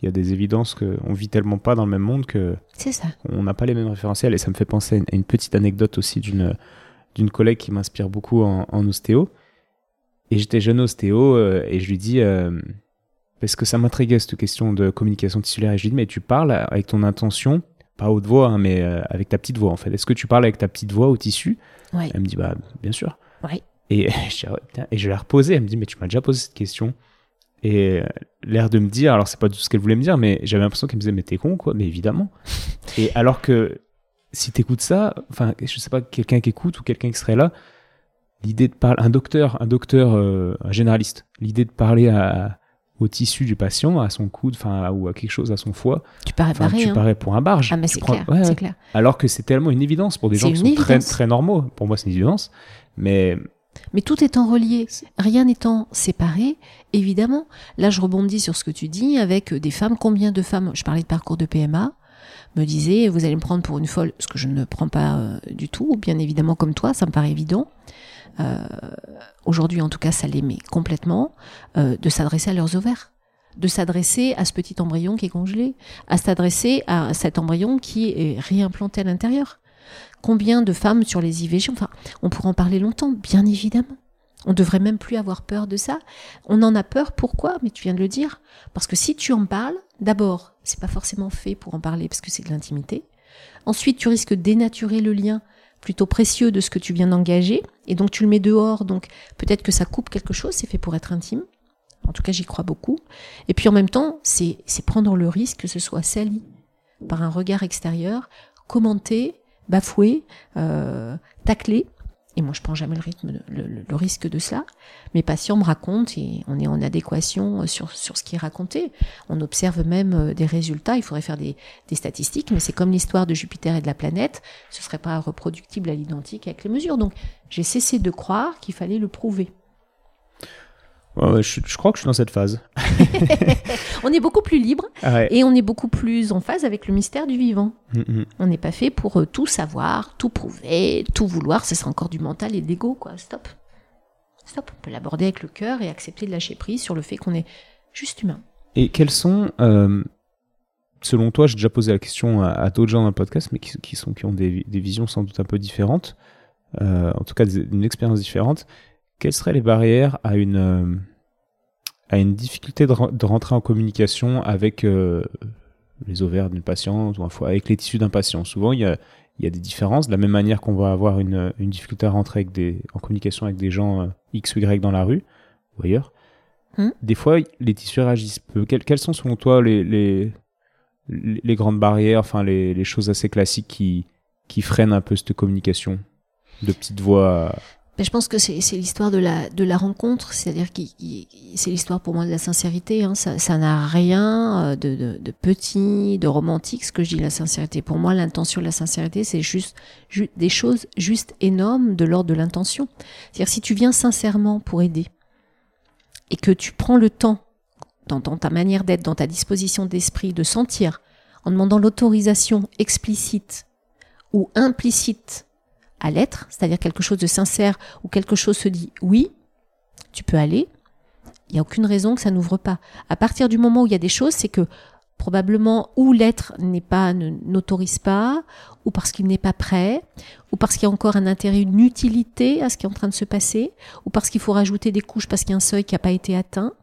B: il y a des évidences qu'on vit tellement pas dans le même monde que
A: ça.
B: on n'a pas les mêmes référentiels. Et ça me fait penser à une, petite anecdote aussi d'une d'une collègue qui m'inspire beaucoup en, ostéo. Et j'étais jeune ostéo euh, et je lui dis euh, parce que ça m'intriguait cette question de communication tissulaire et je lui dis mais tu parles avec ton intention, pas haute voix hein, mais euh, avec ta petite voix en fait. Est-ce que tu parles avec ta petite voix au tissu? Elle me dit bah bien sûr.
A: Oui.
B: Et, et je l'ai reposé. Elle me dit, mais tu m'as déjà posé cette question. Et euh, l'air de me dire, alors c'est pas tout ce qu'elle voulait me dire, mais j'avais l'impression qu'elle me disait, mais t'es con, quoi. Mais évidemment. et alors que si t'écoutes ça, enfin, je sais pas, quelqu'un qui écoute ou quelqu'un qui serait là, l'idée de parler, un docteur, un docteur, euh, un généraliste, l'idée de parler à, au tissu du patient, à son coude, enfin, ou à quelque chose, à son foie.
A: Tu parais pareil,
B: Tu
A: hein.
B: parais pour un barge.
A: Ah, mais c'est clair, ouais, clair,
B: Alors que c'est tellement une évidence pour des gens qui sont très, très normaux. Pour moi, c'est une évidence. Mais
A: mais tout étant relié, rien n'étant séparé, évidemment, là je rebondis sur ce que tu dis avec des femmes, combien de femmes, je parlais de parcours de PMA, me disaient, vous allez me prendre pour une folle, ce que je ne prends pas euh, du tout, bien évidemment comme toi, ça me paraît évident. Euh, Aujourd'hui en tout cas, ça l'aimait complètement, euh, de s'adresser à leurs ovaires de s'adresser à ce petit embryon qui est congelé, à s'adresser à cet embryon qui est réimplanté à l'intérieur. Combien de femmes sur les IVG Enfin, on pourrait en parler longtemps, bien évidemment. On devrait même plus avoir peur de ça. On en a peur, pourquoi? Mais tu viens de le dire. Parce que si tu en parles, d'abord, c'est pas forcément fait pour en parler parce que c'est de l'intimité. Ensuite, tu risques de dénaturer le lien plutôt précieux de ce que tu viens d'engager. Et donc, tu le mets dehors. Donc, peut-être que ça coupe quelque chose. C'est fait pour être intime. En tout cas, j'y crois beaucoup. Et puis, en même temps, c'est prendre le risque que ce soit sali par un regard extérieur, commenté, bafoué, euh, taclé. Et moi, je prends jamais le rythme, le, risque de cela. Mes patients me racontent et on est en adéquation sur, sur ce qui est raconté. On observe même euh, des résultats. Il faudrait faire des, des statistiques, mais c'est comme l'histoire de Jupiter et de la planète. Ce serait pas reproductible à l'identique avec les mesures. Donc, j'ai cessé de croire qu'il fallait le prouver.
B: Je, je, crois que je suis dans cette phase.
A: on est beaucoup plus libre
B: Ouais.
A: et on est beaucoup plus en phase avec le mystère du vivant.
B: Mm, mm.
A: On n'est pas fait pour euh, tout savoir, tout prouver, tout vouloir. Ce sera encore du mental et de l'ego, quoi. Stop. Stop. On peut l'aborder avec le cœur et accepter de lâcher prise sur le fait qu'on est juste humain.
B: Et quels sont, euh, selon toi, j'ai déjà posé la question à, à d'autres gens dans le podcast, mais qui, qui sont, qui ont des, des visions sans doute un peu différentes, euh, en tout cas des- une expérience différente, quelles seraient les barrières à une, euh, à une difficulté de, re- de rentrer en communication avec euh, les ovaires d'une patiente ou un foie, avec les tissus d'un patient? Souvent, il y a, il y a des différences, de la même manière qu'on va avoir une, une difficulté à rentrer avec des, en communication avec des gens euh, X ou Y dans la rue ou ailleurs.
A: Hmm?
B: Des fois, les tissus réagissent peu. Quelles, quelles sont selon toi les, les, les les grandes barrières, enfin les, les choses assez classiques qui, qui freinent un peu cette communication de petite voix
A: Je pense que c'est l'histoire de la, rencontre, c'est-à-dire que c'est l'histoire pour moi de la sincérité. hein. Ça n'a rien euh, de, petit, de romantique, ce que je dis la sincérité. Pour moi, l'intention de la sincérité, c'est juste, ju- des choses juste énormes de l'ordre de l'intention. C'est-à-dire si tu viens sincèrement pour aider et que tu prends le temps dans ta manière d'être, dans ta disposition d'esprit, de sentir, en demandant l'autorisation explicite ou implicite à l'être, c'est-à-dire quelque chose de sincère ou quelque chose se dit oui, tu peux aller, il n'y a aucune raison que ça n'ouvre pas. À partir du moment où il y a des choses, c'est que probablement ou l'être n'est pas n'autorise pas, ou parce qu'il n'est pas prêt, ou parce qu'il y a encore un intérêt, une utilité à ce qui est en train de se passer, ou parce qu'il faut rajouter des couches parce qu'il y a un seuil qui n'a pas été atteint,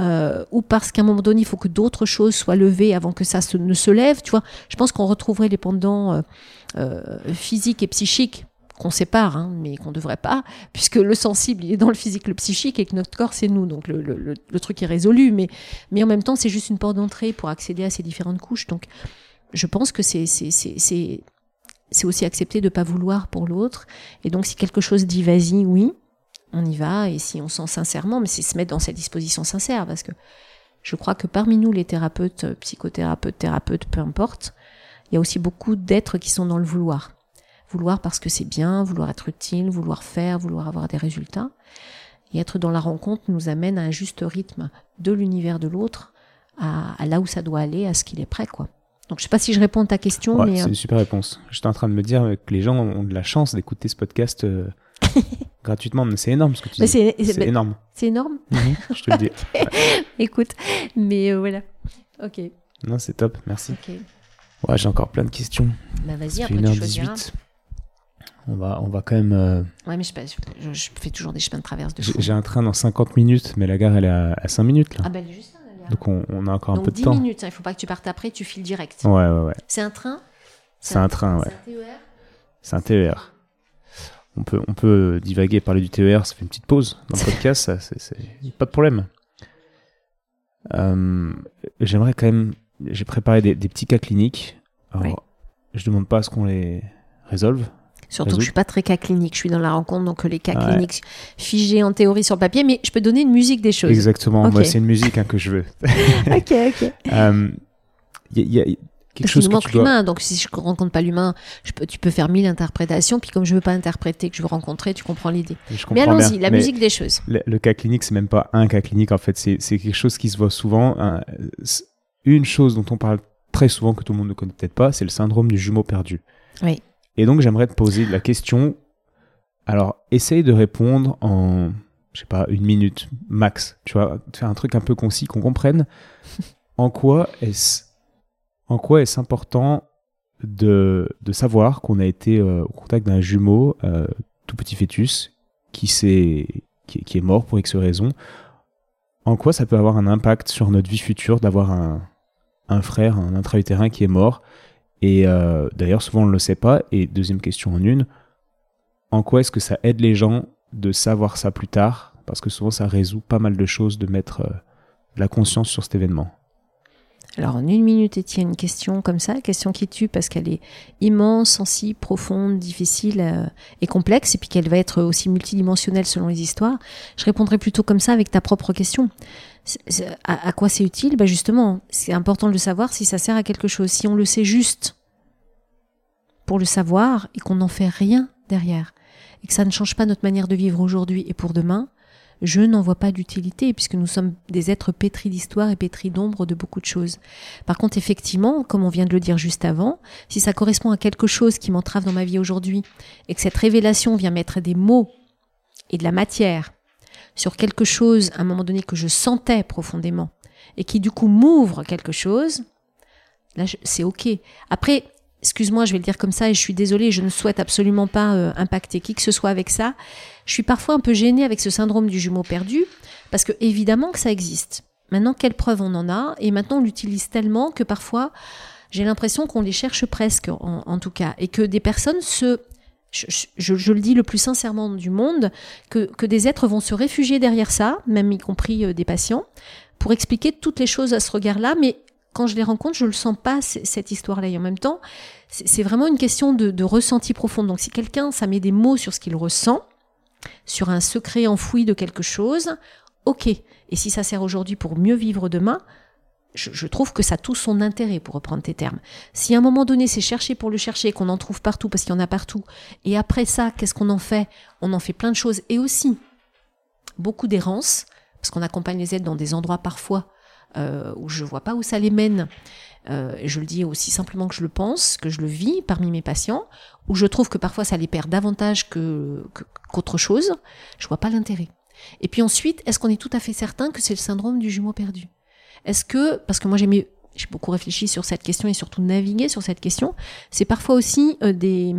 A: euh, ou parce qu'à un moment donné, il faut que d'autres choses soient levées avant que ça ne se lève. Je pense qu'on retrouverait les pendants euh, euh, physiques et psychiques qu'on sépare, hein, mais qu'on ne devrait pas, puisque le sensible il est dans le physique, le psychique, et que notre corps c'est nous, donc le, le- le- truc est résolu, mais, mais en même temps c'est juste une porte d'entrée pour accéder à ces différentes couches. Donc je pense que c'est aussi accepter de ne pas vouloir pour l'autre, et donc si quelque chose dit vas-y, oui, on y va, et si on sent sincèrement, mais c'est se mettre dans cette disposition sincère, parce que je crois que parmi nous, les thérapeutes, psychothérapeutes, thérapeutes, peu importe, il y a aussi beaucoup d'êtres qui sont dans le vouloir vouloir parce que c'est bien, vouloir être utile, vouloir faire, vouloir avoir des résultats. Et être dans la rencontre nous amène à un juste rythme de l'univers de l'autre, à, à là où ça doit aller, à ce qu'il est prêt, quoi. Donc je sais pas si je réponds à ta question,
B: Ouais,
A: mais
B: c'est
A: euh,
B: une super réponse. J'étais en train de me dire que les gens ont de la chance d'écouter ce podcast euh, gratuitement. Mais c'est énorme ce que tu
A: mais
B: dis.
A: c'est
B: énorme.
A: c'est énorme.
B: Mhm, je te le dis.
A: Écoute, mais euh, voilà. Ok,
B: Non, c'est top. Merci. Ouais, j'ai encore plein de questions.
A: Bah vas-y, après tu choisiras.
B: 1h18. On va, on va quand même. euh,
A: Ouais, mais je, je, je fais toujours des chemins de traverse de
B: J'ai un train dans 50 minutes, mais la gare elle est à, à 5 minutes là.
A: Ah bah elle est juste là, la gare.
B: Donc on, on a encore un peu de
A: 10
B: temps.
A: minutes, hein, il faut pas que tu partes après, tu files direct.
B: Ouais, ouais, ouais.
A: C'est un train?
B: C'est un train, ouais.
A: C'est un TER
B: C'est un TER. On peut, on peut divaguer, parler du TER, ça fait une petite pause dans le podcast, ça, c'est, c'est- pas de problème. Euh, j'aimerais quand même, j'ai préparé des, des petits cas cliniques. Alors,
A: Oui.
B: je demande pas à ce qu'on les résolve.
A: Surtout
B: Résoudre.
A: que je suis pas très cas clinique, je suis dans la rencontre, donc les cas
B: Ouais.
A: cliniques figés en théorie sur le papier, mais je peux donner une musique des choses.
B: Exactement, moi c'est une musique hein, que je veux.
A: ok, ok.
B: Il y, a- y a quelque
A: Parce
B: chose que
A: manque
B: tu dois...
A: l'humain, donc si je ne rencontre pas l'humain, je peux, tu peux faire mille interprétations, puis comme je veux pas interpréter, que je veux rencontrer, tu comprends l'idée. Mais allons-y, la
B: mais-
A: musique des choses.
B: Le, le cas clinique, c'est même pas un cas clinique, en fait, c'est quelque chose qui se voit souvent. C'est une chose dont on parle très souvent, que tout le monde ne connaît peut-être pas, c'est le syndrome du jumeau perdu.
A: Oui.
B: Et donc, j'aimerais te poser la question. Alors, essaye de répondre en, je sais pas, une minute max. Tu vois, faire un truc un peu concis, qu'on comprenne. En quoi est-ce, en quoi est-ce important de, de savoir qu'on a été euh, au contact d'un jumeau, euh, tout petit fœtus, qui, s'est, qui, qui est mort pour X raison En quoi ça peut avoir un impact sur notre vie future d'avoir un, un frère, un intra-utérin qui est mort? Et euh, d'ailleurs, souvent on ne le sait pas. Et deuxième question en une, en quoi est-ce que ça aide les gens de savoir ça plus tard? Parce que souvent ça résout pas mal de choses de mettre euh, la conscience sur cet événement.
A: Alors en une minute, Étienne, une question comme ça, question qui tue parce qu'elle est immense, sensible, profonde, difficile euh, et complexe, et puis qu'elle va être aussi multidimensionnelle selon les histoires. Je répondrai plutôt comme ça avec ta propre question. À quoi c'est utile? Ben Justement, c'est important de le savoir si ça sert à quelque chose. Si on le sait juste pour le savoir et qu'on n'en fait rien derrière, et que ça ne change pas notre manière de vivre aujourd'hui et pour demain, je n'en vois pas d'utilité puisque nous sommes des êtres pétris d'histoire et pétris d'ombre de beaucoup de choses. Par contre, effectivement, comme on vient de le dire juste avant, si ça correspond à quelque chose qui m'entrave dans ma vie aujourd'hui et que cette révélation vient mettre des mots et de la matière sur quelque chose à un moment donné que je sentais profondément et qui du coup m'ouvre quelque chose, là c'est ok. Après, excuse-moi, je vais le dire comme ça et je suis désolée, je ne souhaite absolument pas euh, impacter qui que ce soit avec ça. Je suis parfois un peu gênée avec ce syndrome du jumeau perdu parce que évidemment que ça existe. Maintenant, quelle preuve on en a? Et maintenant, on l'utilise tellement que parfois, j'ai l'impression qu'on les cherche presque, en, tout cas, et que des personnes se je, le dis le plus sincèrement du monde, que, que, des êtres vont se réfugier derrière ça, même y compris euh, des patients, pour expliquer toutes les choses à ce regard-là, mais quand je les rencontre, je ne le sens pas, cette histoire-là. Et en même temps, c'est vraiment une question de, ressenti profond. Donc si quelqu'un, ça met des mots sur ce qu'il ressent, sur un secret enfoui de quelque chose, ok. Et si ça sert aujourd'hui pour mieux vivre demain, je, trouve que ça a tout son intérêt, pour reprendre tes termes. Si à un moment donné, c'est chercher pour le chercher, qu'on en trouve partout, parce qu'il y en a partout, et après ça, qu'est-ce qu'on en fait? On en fait plein de choses, et aussi beaucoup d'errance, parce qu'on accompagne les aides dans des endroits parfois où je vois pas où ça les mène. Euh, je le dis aussi simplement que je le pense, que je le vis parmi mes patients, où je trouve que parfois ça les perd davantage que qu'autre chose. Je vois pas l'intérêt. Et puis ensuite, est-ce qu'on est tout à fait certain que c'est le syndrome du jumeau perdu? Est-ce que, parce que moi j'ai beaucoup réfléchi sur cette question et surtout navigué sur cette question, c'est parfois aussi euh, des,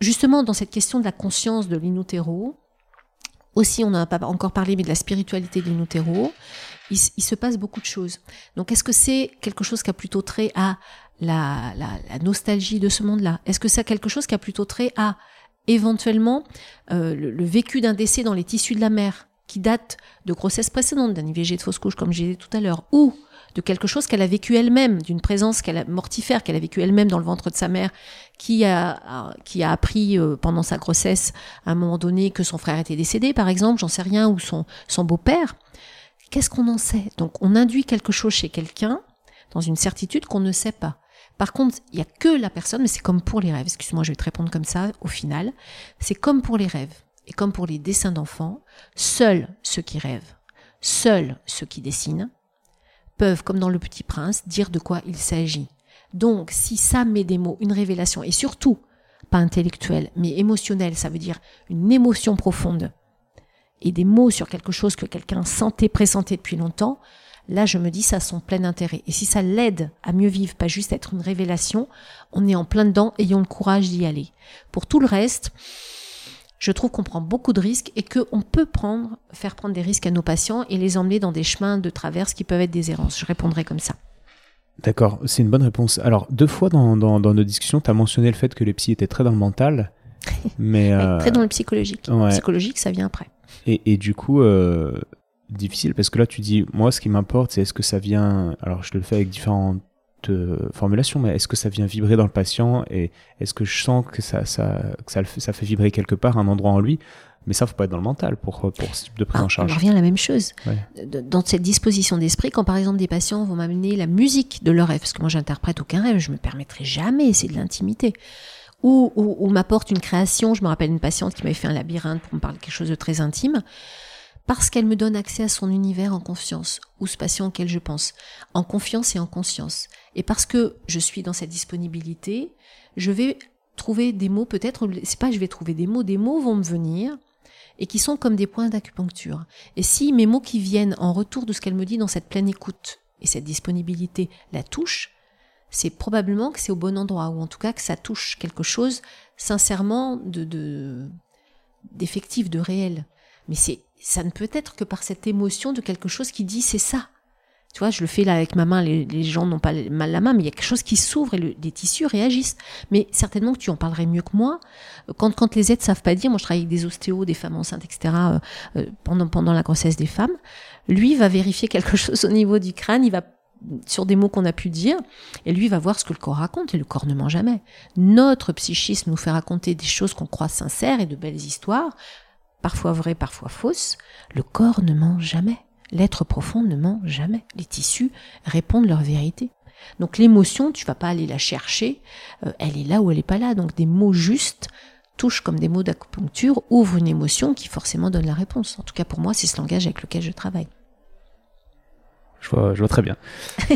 A: justement dans cette question de la conscience de l'inutero, aussi on n'a pas encore parlé, mais de la spiritualité de l'inutero, il, se passe beaucoup de choses. Donc est-ce que c'est quelque chose qui a plutôt trait à la, nostalgie de ce monde-là? Est-ce que c'est quelque chose qui a plutôt trait à éventuellement euh, le, vécu d'un décès dans les tissus de la mère qui date de grossesse précédente, d'un IVG de fausse couche comme j'ai dit tout à l'heure, ou de quelque chose qu'elle a vécu elle-même, d'une présence qu'elle a mortifère qu'elle a vécu elle-même dans le ventre de sa mère, qui a qui a appris euh, pendant sa grossesse à un moment donné que son frère était décédé, par exemple, j'en sais rien, ou son son beau-père? Qu'est-ce qu'on en sait? Donc on induit quelque chose chez quelqu'un dans une certitude qu'on ne sait pas. Par contre, il n'y a que la personne, mais c'est comme pour les rêves. Excuse-moi, je vais te répondre comme ça au final. C'est comme pour les rêves et comme pour les dessins d'enfants. Seuls ceux qui rêvent, seuls ceux qui dessinent, peuvent, comme dans Le Petit Prince, dire de quoi il s'agit. Donc, si ça met des mots, une révélation, et surtout, pas intellectuelle, mais émotionnelle, ça veut dire une émotion profonde, et des mots sur quelque chose que quelqu'un sentait, pressentait depuis longtemps, là je me dis ça a son plein intérêt. Et si ça l'aide à mieux vivre, pas juste être une révélation, on est en plein dedans, ayons le courage d'y aller. Pour tout le reste, je trouve qu'on prend beaucoup de risques et qu'on peut prendre, faire prendre des risques à nos patients et les emmener dans des chemins de traverse qui peuvent être des errances. Je répondrai comme ça.
B: D'accord, c'est une bonne réponse. Alors, deux fois dans, nos discussions, tu as mentionné le fait que les psys étaient très dans le mental. mais
A: Très dans le psychologique. Psychologique, ça vient après.
B: Et, du coup, euh, difficile parce que là, tu dis, moi, ce qui m'importe, c'est est-ce que ça vient. Alors, je le fais avec différentes euh, formulations, mais est-ce que ça vient vibrer dans le patient et est-ce que je sens que ça, ça, ça, ça fait vibrer quelque part un endroit en lui? Mais ça, faut pas être dans le mental pour, pour ce type de prise en ah, charge.
A: On revient à la même chose. Dans cette disposition d'esprit, quand par exemple des patients vont m'amener la musique de leur rêve, parce que moi j'interprète aucun rêve, je me permettrai jamais, c'est de l'intimité ou, m'apporte une création. Je me rappelle une patiente qui m'avait fait un labyrinthe pour me parler de quelque chose de très intime, parce qu'elle me donne accès à son univers en confiance, ou ce patient auquel je pense, en confiance et en conscience. Et parce que je suis dans cette disponibilité, je vais trouver des mots, peut-être, c'est pas je vais trouver des mots, des mots vont me venir, et qui sont comme des points d'acupuncture. Et si mes mots qui viennent en retour de ce qu'elle me dit dans cette pleine écoute et cette disponibilité la touchent, c'est probablement que c'est au bon endroit, ou en tout cas que ça touche quelque chose sincèrement de d'effectif, de, réel. Mais c'est ça ne peut être que par cette émotion de quelque chose qui dit c'est ça. Tu vois, je le fais là avec ma main, les, gens n'ont pas mal la main, mais il y a quelque chose qui s'ouvre et les tissus réagissent. Mais certainement que tu en parlerais mieux que moi. Quand, les aides savent pas dire, moi je travaille avec des ostéos, des femmes enceintes, etc., euh, euh, pendant, pendant la grossesse des femmes, lui va vérifier quelque chose au niveau du crâne, il va sur des mots qu'on a pu dire, et lui va voir ce que le corps raconte, et le corps ne ment jamais. Notre psychisme nous fait raconter des choses qu'on croit sincères et de belles histoires, parfois vraies, parfois fausses. Le corps ne ment jamais. L'être profond ne ment jamais. Les tissus répondent leur vérité. Donc l'émotion, tu vas pas aller la chercher, euh, elle est là ou elle est pas là. Donc des mots justes touchent comme des mots d'acupuncture, ouvrent une émotion qui forcément donne la réponse. En tout cas, pour moi, c'est ce langage avec lequel je travaille.
B: Je vois, je vois très bien.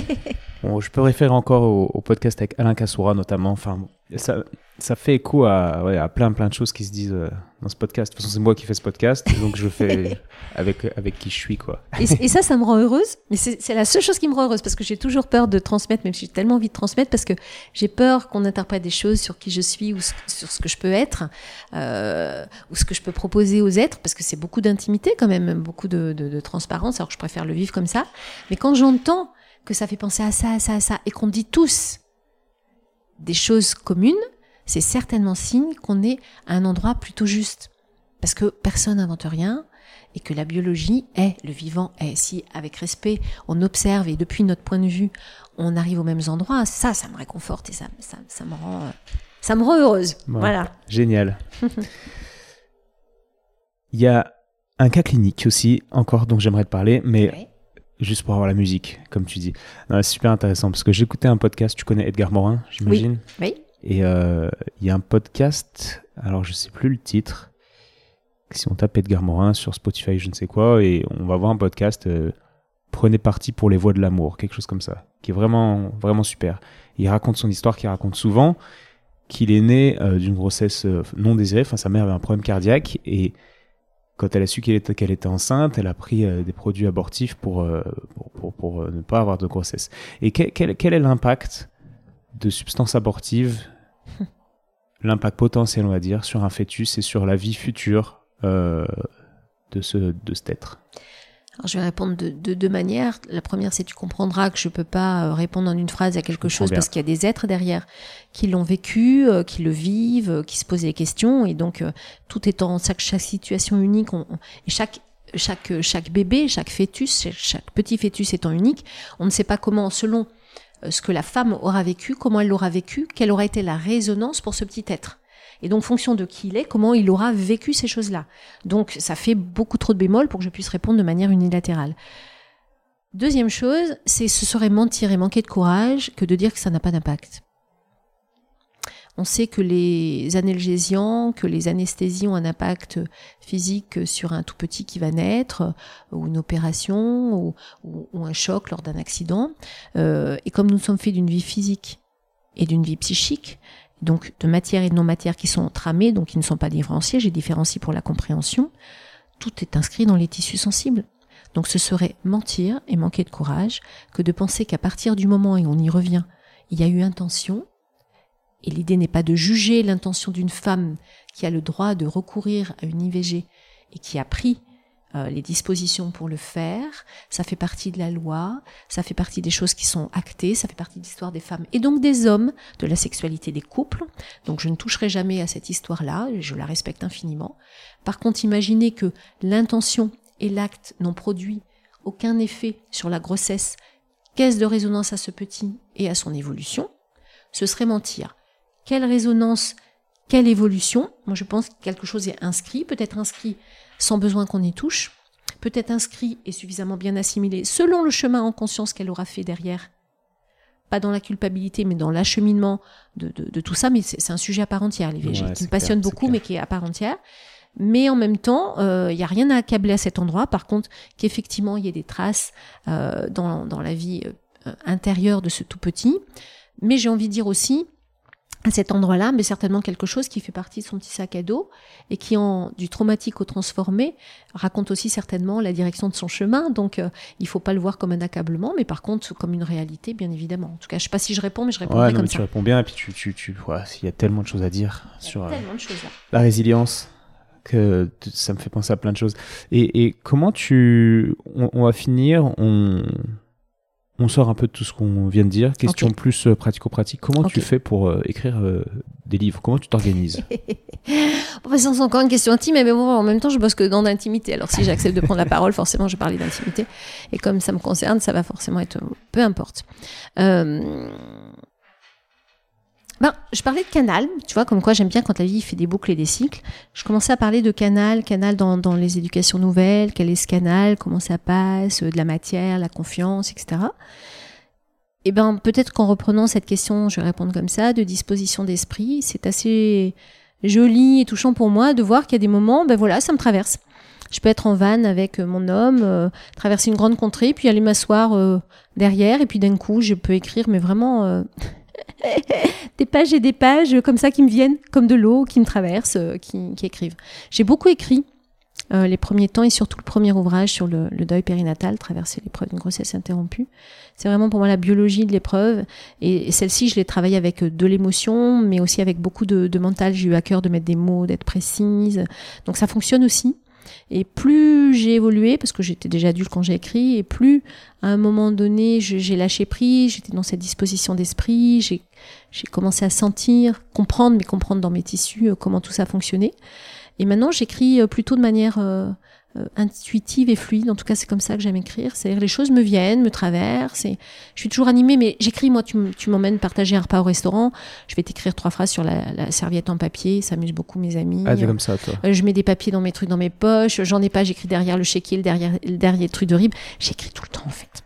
B: bon, je peux référer encore au, podcast avec Alain Kassoura notamment. Enfin, ça, ça fait écho à, ouais, à, plein plein de choses qui se disent euh, dans ce podcast. De toute façon, c'est moi qui fais ce podcast, donc je fais avec avec qui je suis quoi.
A: Et, ça, ça me rend heureuse. Mais c'est la seule chose qui me rend heureuse parce que j'ai toujours peur de transmettre, même si j'ai tellement envie de transmettre, parce que j'ai peur qu'on interprète des choses sur qui je suis ou sur ce que je peux être euh, ou ce que je peux proposer aux êtres, parce que c'est beaucoup d'intimité quand même, beaucoup de, de, de transparence. Alors que je préfère le vivre comme ça. Mais quand j'entends que ça fait penser à ça, à ça, à ça, et qu'on dit tous des choses communes c'est certainement signe qu'on est à un endroit plutôt juste. Parce que personne n'invente rien et que la biologie est, le vivant est. Si, avec respect, on observe et depuis notre point de vue, on arrive aux mêmes endroits, ça, ça me réconforte et ça, ça, me, rend, ça me rend heureuse. voilà.
B: Génial. Il y a un cas clinique aussi, encore, dont j'aimerais te parler, mais juste pour avoir la musique, comme tu dis. C'est super intéressant parce que j'écoutais un podcast, tu connais Edgar Morin, j'imagine?
A: Oui. oui.
B: Et euh, il y a un podcast, alors je sais plus le titre, si on tape Edgar Morin sur Spotify, je ne sais quoi, et on va voir un podcast, euh, Prenez parti pour les voix de l'amour, quelque chose comme ça, qui est vraiment, vraiment super. Il raconte son histoire qu'il raconte souvent, qu'il est né euh, d'une grossesse non désirée, enfin sa mère avait un problème cardiaque, et quand elle a su qu'elle était, qu'elle était enceinte, elle a pris des produits abortifs pour, pour, pour, pour, ne pas avoir de grossesse. Et quel, quel, quel est l'impact de substances abortives, l'impact potentiel, on va dire, sur un fœtus et sur la vie future euh, de, ce, de cet être?
A: Alors, je vais répondre de, deux manières. La première, c'est tu comprendras que je ne peux pas euh, répondre en une phrase à quelque chose parce qu'il y a des êtres derrière qui l'ont vécu, euh, qui le vivent, qui se posent des questions. Et donc, tout étant chaque, chaque situation unique, et chaque chaque chaque bébé, chaque fœtus, chaque petit fœtus étant unique, on ne sait pas comment, selon euh, ce que la femme aura vécu, comment elle l'aura vécu, quelle aura été la résonance pour ce petit être. Et donc, fonction de qui il est, comment il aura vécu ces choses-là. Donc, ça fait beaucoup trop de bémols pour que je puisse répondre de manière unilatérale. Deuxième chose, c'est ce serait mentir et manquer de courage que de dire que ça n'a pas d'impact. On sait que les analgésiants, que les anesthésies ont un impact physique sur un tout petit qui va naître, ou une opération, ou, un choc lors d'un accident. Euh, et comme nous sommes faits d'une vie physique et d'une vie psychique, donc de matière et de non-matière qui sont tramées, donc qui ne sont pas différenciées, j'ai différencié pour la compréhension, tout est inscrit dans les tissus sensibles. Donc ce serait mentir et manquer de courage que de penser qu'à partir du moment, et on y revient, il y a eu intention, et l'idée n'est pas de juger l'intention d'une femme qui a le droit de recourir à une IVG et qui a pris euh, les dispositions pour le faire. Ça fait partie de la loi, ça fait partie des choses qui sont actées, ça fait partie de l'histoire des femmes et donc des hommes, de la sexualité des couples. Donc je ne toucherai jamais à cette histoire-là, je la respecte infiniment. Par contre, imaginez que l'intention et l'acte n'ont produit aucun effet sur la grossesse, caisse de résonance à ce petit et à son évolution, ce serait mentir. Quelle résonance, quelle évolution? Moi, je pense que quelque chose est inscrit, peut-être inscrit sans besoin qu'on y touche, peut-être inscrit et suffisamment bien assimilé selon le chemin en conscience qu'elle aura fait derrière. Pas dans la culpabilité, mais dans l'acheminement de, tout ça. Mais c'est un sujet à part entière, l'IVG, qui me passionne beaucoup, mais qui est à part entière. Mais en même temps, il euh, n'y a rien à accabler à cet endroit. Par contre, qu'effectivement, il y ait des traces euh, dans, dans, la vie euh, intérieure de ce tout petit. Mais j'ai envie de dire aussi, à cet endroit-là, mais certainement quelque chose qui fait partie de son petit sac à dos et qui, en du traumatique au transformé, raconte aussi certainement la direction de son chemin. Donc, euh, il faut pas le voir comme un accablement, mais par contre comme une réalité, bien évidemment. En tout cas, je sais pas si je réponds, mais je réponds ouais, comme
B: mais
A: ça.
B: Tu réponds bien, et puis tu, tu, tu vois, il y a tellement de choses à dire sur
A: euh,
B: la résilience que ça me fait penser à plein de choses. Et, et comment tu, on, on va finir, on on sort un peu de tout ce qu'on vient de dire. Question plus euh, pratico-pratique. Comment tu fais pour euh, écrire euh, des livres? Comment tu t'organises?
A: Bon, bah, C'est encore une question intime, mais bon, en même temps, je bosse que dans l'intimité. Alors, si j'accepte de prendre la parole, forcément, je vais parler d'intimité. Et comme ça me concerne, ça va forcément être. Peu importe. Ben, je parlais de canal, tu vois, comme quoi j'aime bien quand la vie fait des boucles et des cycles. Je commençais à parler de canal, canal dans, dans les éducations nouvelles, quel est ce canal, comment ça passe, de la matière, la confiance, etc. Et eh ben, peut-être qu'en reprenant cette question, je vais répondre comme ça, de disposition d'esprit, c'est assez joli et touchant pour moi de voir qu'il y a des moments, ben voilà, ça me traverse. Je peux être en van avec mon homme, traverser une grande contrée, puis aller m'asseoir derrière, et puis d'un coup, je peux écrire, mais vraiment des pages et des pages comme ça qui me viennent, comme de l'eau, qui me traversent, qui, qui écrivent. J'ai beaucoup écrit euh, les premiers temps et surtout le premier ouvrage sur le, deuil périnatal, traverser l'épreuve d'une grossesse interrompue. C'est vraiment pour moi la biologie de l'épreuve et, celle-ci, je l'ai travaillée avec euh, de l'émotion, mais aussi avec beaucoup de, mental. J'ai eu à cœur de mettre des mots, d'être précise. Donc ça fonctionne aussi. Et plus j'ai évolué, parce que j'étais déjà adulte quand j'ai écrit, et plus à un moment donné j'ai lâché prise, j'étais dans cette disposition d'esprit, j'ai commencé à sentir, comprendre, mais comprendre dans mes tissus euh, comment tout ça fonctionnait. Et maintenant, j'écris euh, plutôt de manière euh, euh, intuitive et fluide. En tout cas, c'est comme ça que j'aime écrire. C'est-à-dire, les choses me viennent, me traversent. Et je suis toujours animée, mais j'écris. Moi, tu, m'emmènes partager un repas au restaurant. Je vais t'écrire trois phrases sur la, serviette en papier. Ça amuse beaucoup mes amis.
B: Ah, c'est comme ça, toi.
A: je mets des papiers dans mes trucs, dans mes poches. J'en ai pas. J'écris derrière le chéquier, derrière, le derrière truc de rib. J'écris tout le temps, en fait.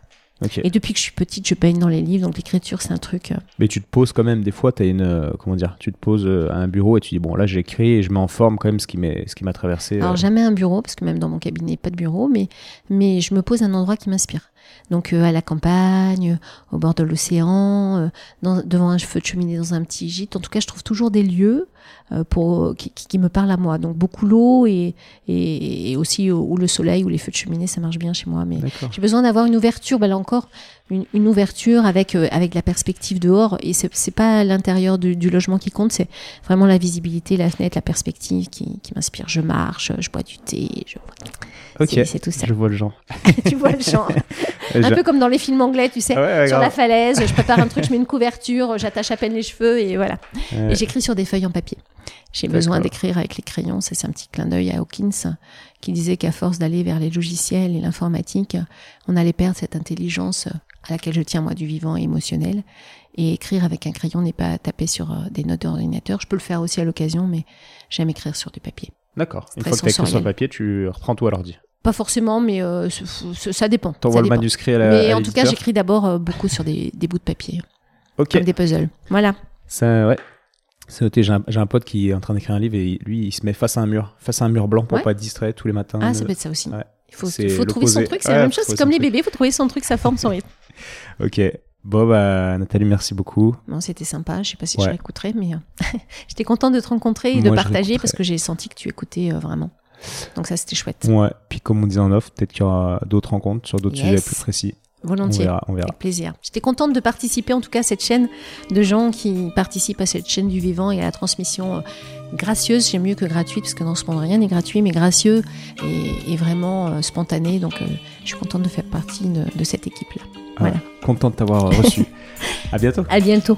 A: Et depuis que je suis petite, je baigne dans les livres, donc l'écriture, c'est un truc. Euh,
B: Mais tu te poses quand même, des fois, tu as une. Euh, comment dire Tu te poses euh, à un bureau et tu dis, bon, là, j'écris et je mets en forme quand même ce qui m'a traversé.
A: Alors, jamais un bureau, parce que même dans mon cabinet, pas de bureau, mais, mais je me pose à un endroit qui m'inspire. Donc, à la campagne, au bord de l'océan, devant un feu de cheminée dans un petit gîte. En tout cas, je trouve toujours des lieux euh, pour, qui, qui, me parle à moi. Donc beaucoup l'eau et, et, aussi ou le soleil ou les feux de cheminée, ça marche bien chez moi. Mais j'ai besoin d'avoir une ouverture, ben là encore, une, une ouverture avec, euh, avec la perspective dehors. Et c'est pas l'intérieur du, du, logement qui compte, c'est vraiment la visibilité, la fenêtre, la perspective qui, qui m'inspire. Je marche, je bois du thé, je
B: Ok, c'est tout ça. Je vois le genre.
A: tu vois le genre. un peu comme dans les films anglais, tu sais, sur la falaise, je prépare un truc, je mets une couverture, j'attache à peine les cheveux et voilà. Et j'écris sur des feuilles en papier. J'ai besoin d'écrire avec les crayons. C'est un petit clin d'œil à Hawkins qui disait qu'à force d'aller vers les logiciels et l'informatique, on allait perdre cette intelligence à laquelle je tiens moi du vivant et émotionnel. Et écrire avec un crayon n'est pas taper sur euh, des notes d'ordinateur. Je peux le faire aussi à l'occasion, mais j'aime écrire sur du papier.
B: D'accord. Une fois que tu écrit sur le papier, tu reprends tout à l'ordi.
A: Pas forcément, mais euh, ça dépend.
B: T'envoies le manuscrit à la.
A: Mais en tout cas, j'écris d'abord euh, beaucoup sur des, bouts de papier. Ok. Comme des puzzles. Voilà.
B: Ça, ouais. C'est noté, j'ai un, pote qui est en train d'écrire un livre et lui, il se met face à un mur, face à un mur blanc pour pas être distrait tous les matins.
A: Ah, ça peut être ça aussi. Il faut, faut trouver son truc, c'est la même chose, c'est comme les bébés, il faut trouver son truc, sa forme, son rythme.
B: ok. Bon, bah, Nathalie, merci beaucoup.
A: Bon, c'était sympa, je sais pas si je réécouterai, mais euh, j'étais contente de te rencontrer et de partager parce que j'ai senti que tu écoutais euh, vraiment. Donc ça, c'était chouette.
B: Ouais, puis comme on disait en off, peut-être qu'il y aura d'autres rencontres sur d'autres sujets plus précis.
A: Volontiers. On verra, Avec plaisir. J'étais contente de participer en tout cas à cette chaîne de gens qui participent à cette chaîne du vivant et à la transmission euh, gracieuse. J'aime mieux que gratuite parce que dans ce monde rien n'est gratuit, mais gracieux et, vraiment euh, spontané. Donc euh, je suis contente de faire partie de, cette équipe-là.
B: Ah, voilà. Contente de t'avoir reçu. à bientôt.
A: À bientôt.